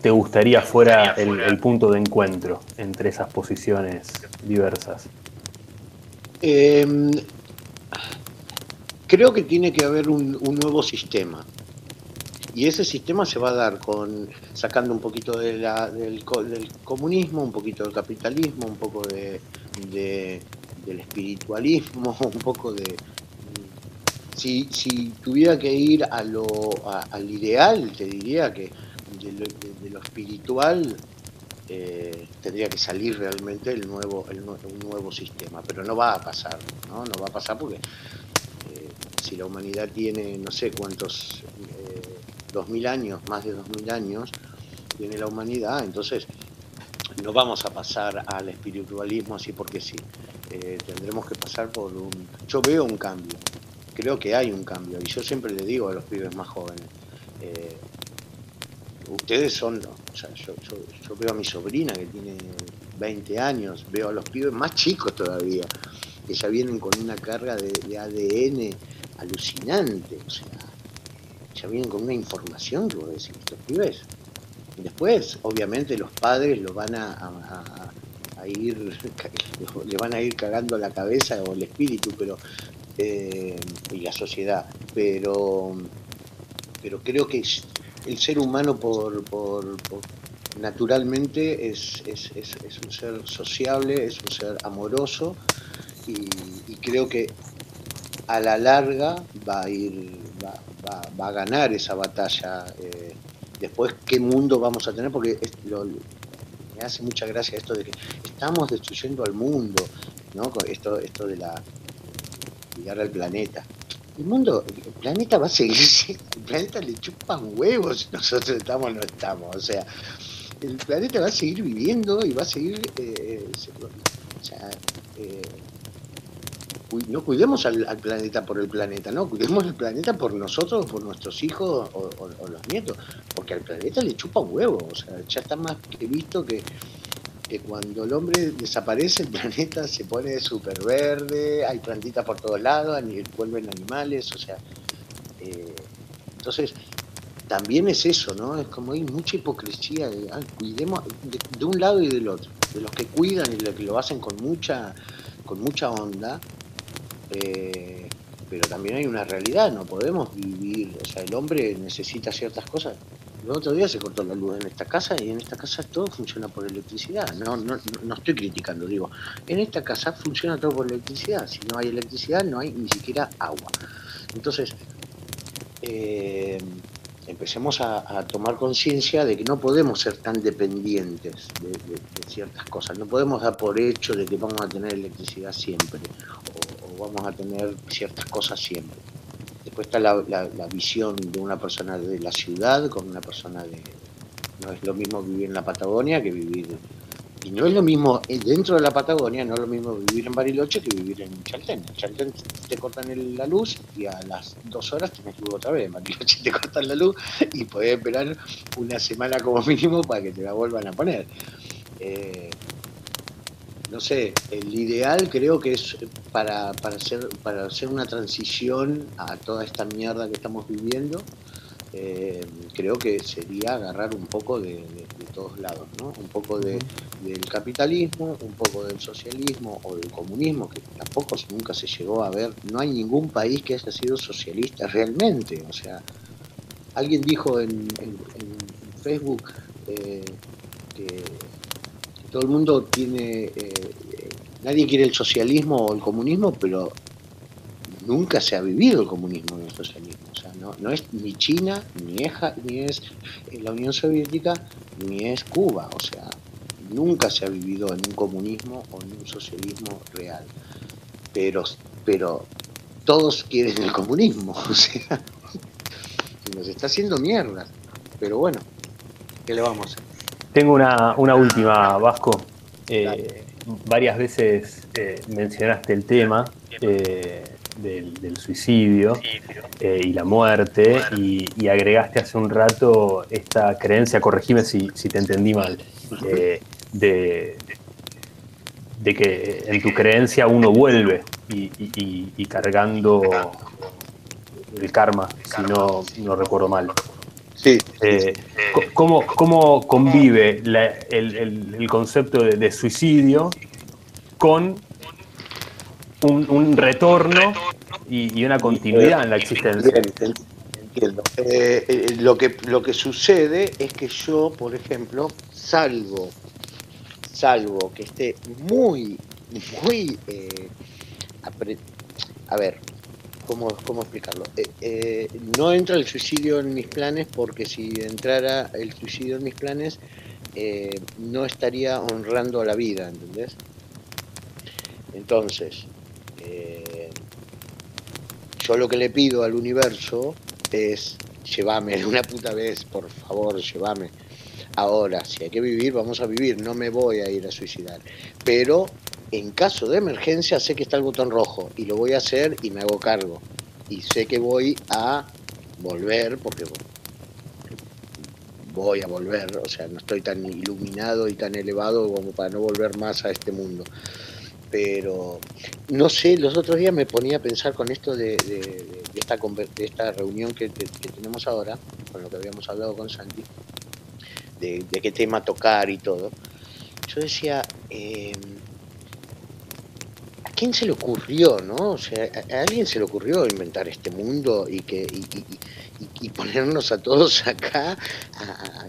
te gustaría fuera el, punto de encuentro entre esas posiciones diversas? Em, creo que tiene que haber un, nuevo sistema. Y ese sistema se va a dar con sacando un poquito de la, del, comunismo, un poquito del capitalismo, un poco de, del espiritualismo, <laughs> un poco de... Si, si tuviera que ir a lo, al ideal, te diría que de lo, espiritual eh, tendría que salir realmente el nuevo, el, un nuevo sistema, pero no va a pasar, ¿no? No va a pasar porque si la humanidad tiene no sé cuántos, eh, dos mil años, más de dos mil años, tiene la humanidad, entonces no vamos a pasar al espiritualismo así porque sí. tendremos que pasar por un... Yo veo un cambio, creo que hay un cambio, y yo siempre le digo a los pibes más jóvenes, ustedes son, o sea, yo, veo a mi sobrina que tiene 20 años, veo a los pibes más chicos todavía, que ya vienen con una carga de, ADN alucinante, o sea, ya vienen con una información que vos decís, estos pibes. Y después, obviamente, los padres lo van a, ir, <laughs> le van a ir cagando la cabeza o el espíritu, pero eh, y la sociedad, pero pero creo que el ser humano por, por, naturalmente es, es, un ser sociable, es un ser amoroso y, creo que a la larga va a ir, va, va, a ganar esa batalla. Eh, después, ¿qué mundo vamos a tener? Porque me hace mucha gracia esto de que estamos destruyendo al mundo, ¿no? Esto, esto de la llegar al planeta el mundo, el planeta va a seguir, <laughs> el planeta le chupan huevos, nosotros estamos o no estamos, o sea, el planeta va a seguir viviendo y va a seguir, eh, o sea, eh, no cuidemos al, planeta por el planeta, no, cuidemos el planeta por nosotros, por nuestros hijos o, los nietos, porque al planeta le chupa huevos, o sea, ya está más que visto que que cuando el hombre desaparece el <laughs> planeta se pone súper verde, hay plantitas por todos lados, vuelven animales, o sea, eh, entonces también es eso, ¿no? Es como hay mucha hipocresía, de, cuidemos de, un lado y del otro, de los que cuidan y los que lo hacen con mucha, con mucha onda, eh, pero también hay una realidad, no podemos vivir, o sea, el hombre necesita ciertas cosas el otro día se cortó la luz en esta casa y en esta casa todo funciona por electricidad. No, no, no estoy criticando, digo, en esta casa funciona todo por electricidad. Si no hay electricidad no hay ni siquiera agua. Entonces, eh, empecemos a, tomar conciencia de que no podemos ser tan dependientes de, ciertas cosas. No podemos dar por hecho de que vamos a tener electricidad siempre vamos a tener ciertas cosas siempre. Después está la, la, visión de una persona de la ciudad con una persona de... No es lo mismo vivir en la Patagonia que vivir... Y no es lo mismo eh, dentro de la Patagonia, no es lo mismo vivir en Bariloche que vivir en Chaltén. En Chaltén te cortan la luz y a las dos horas tenés luz otra vez. En Bariloche <laughs> te cortan la luz y podés esperar una semana como mínimo para que te la vuelvan a poner. Eh, no sé, el ideal creo que es para, para, hacer, para hacer una transición a toda esta mierda que estamos viviendo, eh, creo que sería agarrar un poco de, todos lados, ¿no? Un poco de, del capitalismo, un poco del socialismo o del comunismo, que tampoco nunca se llegó a ver. No hay ningún país que haya sido socialista realmente. O sea, alguien dijo en, Facebook eh, que todo el mundo tiene, eh, nadie quiere el socialismo o el comunismo, pero nunca se ha vivido el comunismo ni el socialismo. O sea, no, no es ni China, ni es, ni es la Unión Soviética, ni es Cuba. O sea, nunca se ha vivido en un comunismo o en un socialismo real. Pero, pero todos quieren el comunismo. <laughs> O sea, nos está haciendo mierda. Pero bueno, ¿qué le vamos a hacer? Tengo una, una última, Vasco. Eh, varias veces eh, mencionaste el tema eh, del, suicidio y la muerte y, agregaste hace un rato esta creencia, corregime si, si te entendí mal, de, de, que en tu creencia uno vuelve y, cargando el karma, si no, no recuerdo mal. Sí. Eh, ¿cómo, ¿Cómo convive el, concepto de, suicidio con un, retorno y, una continuidad en la existencia? entiendo. Eh, eh, lo, que, lo que sucede es que yo, por ejemplo, salvo, salvo que esté muy, muy... a ver, ¿Cómo, cómo explicarlo? Eh, eh, no entra el suicidio en mis planes porque si entrara el suicidio en mis planes eh, no estaría honrando a la vida, ¿entendés? Entonces, yo lo que le pido al universo es llévame de una puta vez, por favor, llévame. Ahora, si hay que vivir, vamos a vivir, no me voy a ir a suicidar. Pero en caso de emergencia sé que está el botón rojo y lo voy a hacer y me hago cargo. Y sé que voy a volver porque voy a volver, o sea, no estoy tan iluminado y tan elevado como para no volver más a este mundo. Pero no sé, los otros días me ponía a pensar con esto de, esta, de esta reunión que, tenemos ahora, con lo que habíamos hablado con Santi, de, qué tema tocar y todo. Yo decía, eh, quién se le ocurrió, no? O sea, a alguien se le ocurrió inventar este mundo y que y, ponernos a todos <laughs> acá.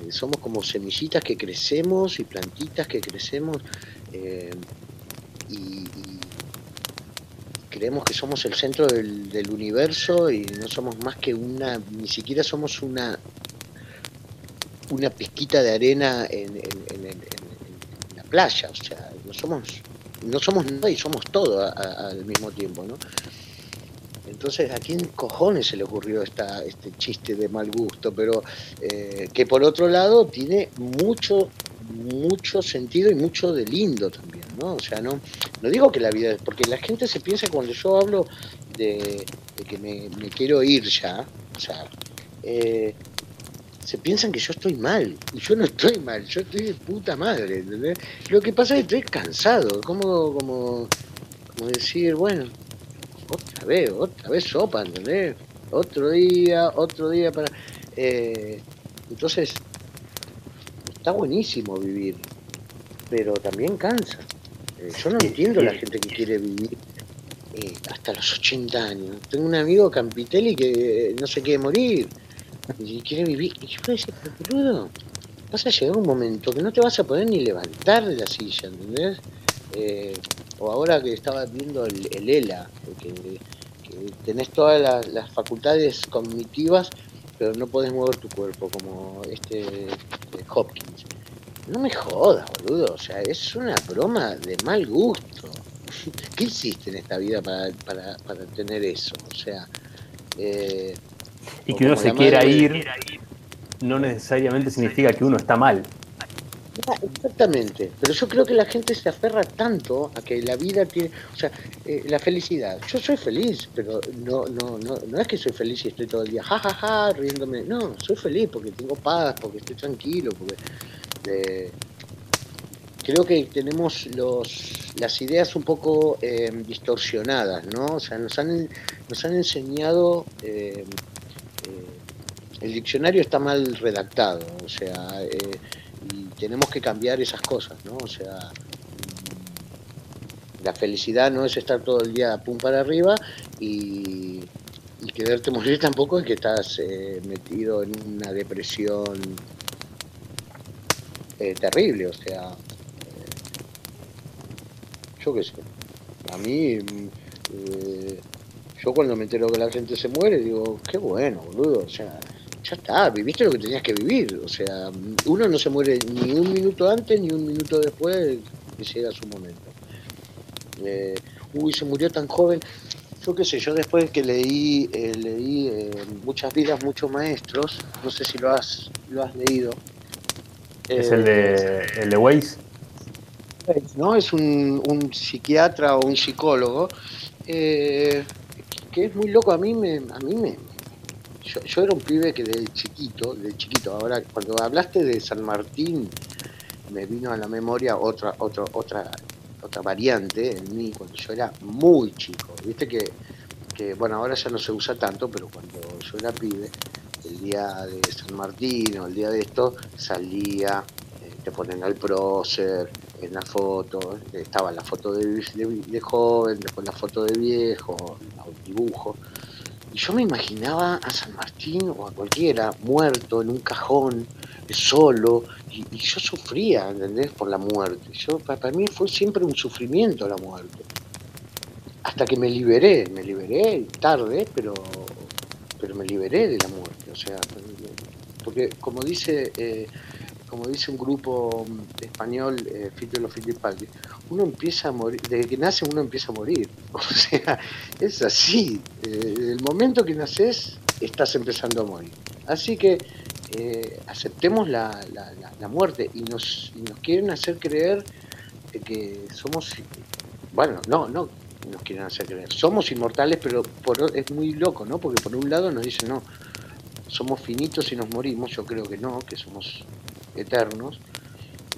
somos como semillitas que crecemos y plantitas que crecemos eh, y, creemos que somos el centro del, universo y no somos más que una, ni siquiera somos una una pizquita de arena en, en la playa, o sea, no somos no somos nada y somos todo al mismo tiempo, ¿no? Entonces, ¿a quién cojones se le ocurrió esta, este chiste de mal gusto? Pero eh, que por otro lado tiene mucho, mucho sentido y mucho de lindo también, ¿no? O sea, no, no digo que la vida, porque la gente se piensa cuando yo hablo de, que me, quiero ir ya, o sea, eh, se piensan que yo estoy mal. Y yo no estoy mal, yo estoy de puta madre, ¿entendés? Lo que pasa es que estoy cansado, como, como, como decir, bueno, otra vez, otra vez sopa, ¿entendés? Otro día, otro día para... Eh, entonces, está buenísimo vivir, pero también cansa. Eh, yo no entiendo la gente que quiere vivir eh, hasta los 80 años. Tengo un amigo Campitelli que no se quiere morir y quiere vivir. Y yo decía, pero boludo, vas a llegar un momento que no te vas a poder ni levantar de la silla, ¿entendés? Eh, o ahora que estaba viendo el, ELA, que, tenés todas las, facultades cognitivas, pero no podés mover tu cuerpo, como este, Hopkins. No me jodas, boludo, o sea, es una broma de mal gusto. <laughs> ¿Qué hiciste en esta vida para, para, para tener eso? O sea, eh, y que uno se quiera ir no necesariamente significa que uno está mal. Ah, exactamente, pero yo creo que la gente se aferra tanto a que la vida tiene, o sea, eh, la felicidad. Yo soy feliz, pero no, no, no, no es que soy feliz y estoy todo el día jajaja ja, ja, riéndome. No, soy feliz porque tengo paz, porque estoy tranquilo, porque eh, creo que tenemos los, las ideas un poco eh, distorsionadas, ¿no? O sea, nos han, nos han enseñado el diccionario está mal redactado, o sea, eh, y tenemos que cambiar esas cosas, ¿no? O sea, mm, la felicidad no es estar todo el día pum para arriba y, quererte <laughs> morir tampoco es que estás eh, metido en una depresión eh, terrible, o sea, yo qué sé, a mí mm, Yo cuando me entero que la gente se muere, digo, qué bueno, boludo, o sea, ya está, viviste lo que tenías que vivir, o sea, uno no se muere ni un minuto antes ni un minuto después que llega su momento. Eh, uy, se murió tan joven. Yo qué sé, yo después que leí, eh, leí eh, Muchas vidas, muchos maestros, no sé si lo has, lo has leído. ¿Es el de, el de Weiss? ¿no? Es un, un psiquiatra o un psicólogo que es muy loco. A mí me, a mí me, yo, yo, era un pibe que del chiquito, del chiquito. Ahora, cuando hablaste de San Martín, me vino a la memoria otra, otra, otra, otra variante en mí cuando yo era muy chico. Viste que, que, bueno, ahora ya no se usa tanto, pero cuando yo era pibe, el día de San Martín o el día de esto, salía, eh, te ponen al prócer, en la foto, estaba la foto de, de, joven, después la foto de viejo, el dibujo. Y yo me imaginaba a San Martín o a cualquiera muerto en un cajón, solo, y, y yo sufría, ¿entendés? Por la muerte. Yo, para, mí fue siempre un sufrimiento la muerte. Hasta que me liberé, me liberé tarde, pero, pero me liberé de la muerte. O sea, porque como dice... Eh, como dice un grupo español, eh, los Fittipaldi, uno empieza a morir, desde que nace uno empieza a morir. <laughs> O sea, es así. Eh, el momento que naces, estás empezando a morir. Así que eh, aceptemos la, la, la, muerte y nos, quieren hacer creer que somos, bueno, no, no nos quieren hacer creer, somos inmortales, pero por, es muy loco, ¿no? Porque por un lado nos dicen, no, somos finitos y nos morimos, yo creo que no, que somos eternos.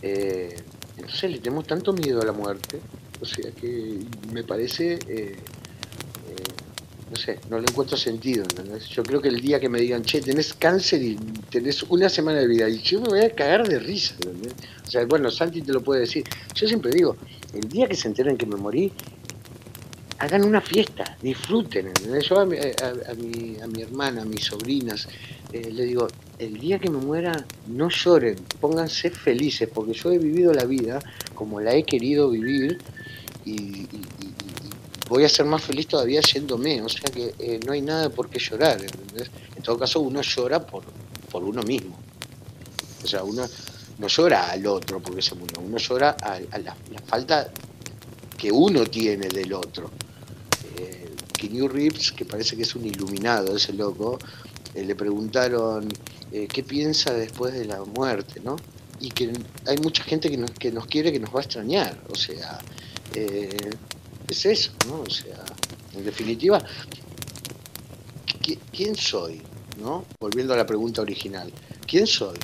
Eh, entonces le tenemos tanto miedo a la muerte, o sea que me parece, eh, eh, no sé, no le encuentro sentido. ¿entendés? Yo creo que el día que me digan, che, tenés cáncer y tenés una semana de vida, y yo me voy a cagar de risa. ¿entendés? O sea, bueno, Santi te lo puede decir. Yo siempre digo, el día que se enteren que me morí, hagan una fiesta, disfruten. ¿entendés? Yo a, mi, a mi hermana, a mis sobrinas, eh, le digo, el día que me muera, no lloren, pónganse felices, porque yo he vivido la vida como la he querido vivir y, voy a ser más feliz todavía yéndome, o sea que eh, no hay nada por qué llorar. En todo caso, uno llora por, por uno mismo. O sea, uno no llora al otro porque se murió, uno llora a, a la, la, falta que uno tiene del otro. Eh, Keanu Reeves, que parece que es un iluminado ese loco, eh, le preguntaron eh, qué piensa después de la muerte, ¿no? Y que hay mucha gente que nos, que nos quiere que nos va a extrañar, o sea, eh, es eso, ¿no? O sea, en definitiva, ¿quién soy? ¿No? Volviendo a la pregunta original, ¿quién soy?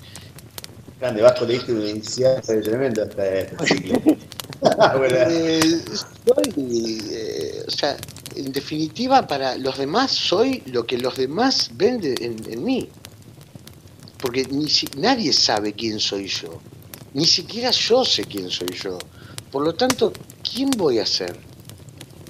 Grande, Vasco, le diste una inicial tremenda hasta este ciclo. <laughs> eh, soy, eh, o sea, en definitiva, para los demás soy lo que los demás ven de, en, en, mí. Porque ni si, nadie sabe quién soy yo. Ni siquiera yo sé quién soy yo. Por lo tanto, ¿quién voy a ser?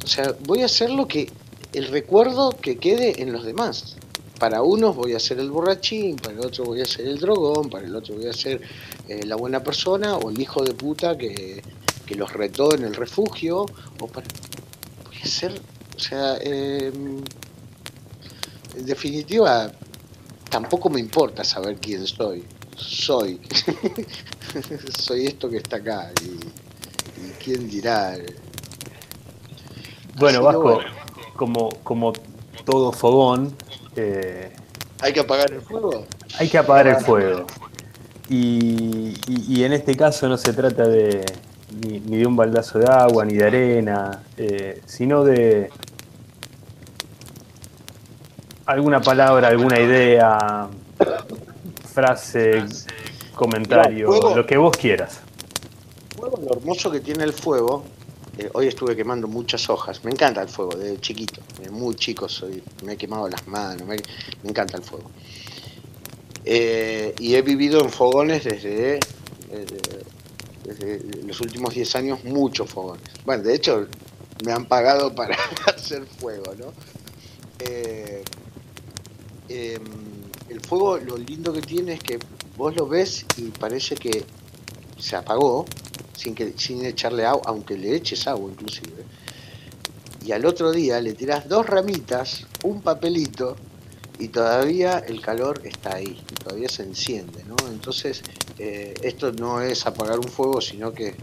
O sea, voy a ser lo que el recuerdo que quede en los demás. Para unos voy a ser el borrachín, para el otro voy a ser el drogón, para el otro voy a ser eh, la buena persona o el hijo de puta que, que los retó en el refugio, o para... voy a ser o sea, eh, en definitiva, tampoco me importa saber quién soy. Soy. <laughs> soy esto que está acá. Y, y quién dirá. Bueno, Vasco, bueno. Como, como todo fogón. Eh, ¿Hay que apagar el fuego? Hay que apagar el fuego. Y, y, y en este caso no se trata de, ni, ni, de un baldazo de agua, ni de arena, eh, sino de alguna palabra, alguna idea, frase, comentario, fuego, lo que vos quieras. Fuego, lo hermoso que tiene el fuego, eh, hoy estuve quemando muchas hojas, me encanta el fuego, de chiquito, de muy chico soy, me he quemado las manos, me, me encanta el fuego. Eh, y he vivido en fogones desde, desde, desde, los últimos 10 años, muchos fogones. Bueno, de hecho, me han pagado <laughs> para hacer fuego, ¿no? Eh, eh, el fuego lo lindo que tiene es que vos lo ves y parece que se apagó sin que sin echarle agua, aunque le eches agua inclusive. y al otro día le tirás dos ramitas, un papelito, y todavía el calor está ahí, todavía se enciende, ¿no? Entonces, eh, esto no es apagar un fuego, sino que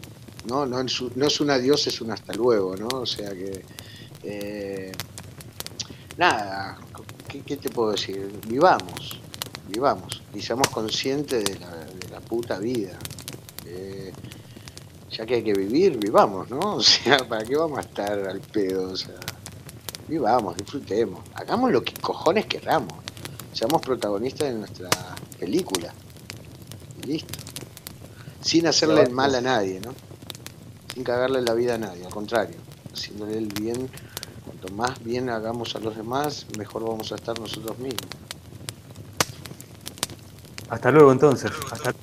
no, no, no es un adiós, es un hasta luego, ¿no? O sea que, eh, nada, ¿qué, te puedo decir? Vivamos, vivamos, y seamos conscientes de la, de la puta vida. Eh, ya que hay que vivir, vivamos, ¿no? <laughs> O sea, ¿para qué vamos a estar al pedo? O sea, vivamos, disfrutemos, hagamos lo que cojones queramos, seamos protagonistas de nuestra película. Listo. Sin hacerle mal a nadie, ¿no? Sin cagarle la vida a nadie, al contrario, haciéndole el bien. Cuanto más bien hagamos a los demás, mejor vamos a estar nosotros mismos. Hasta luego entonces. Hasta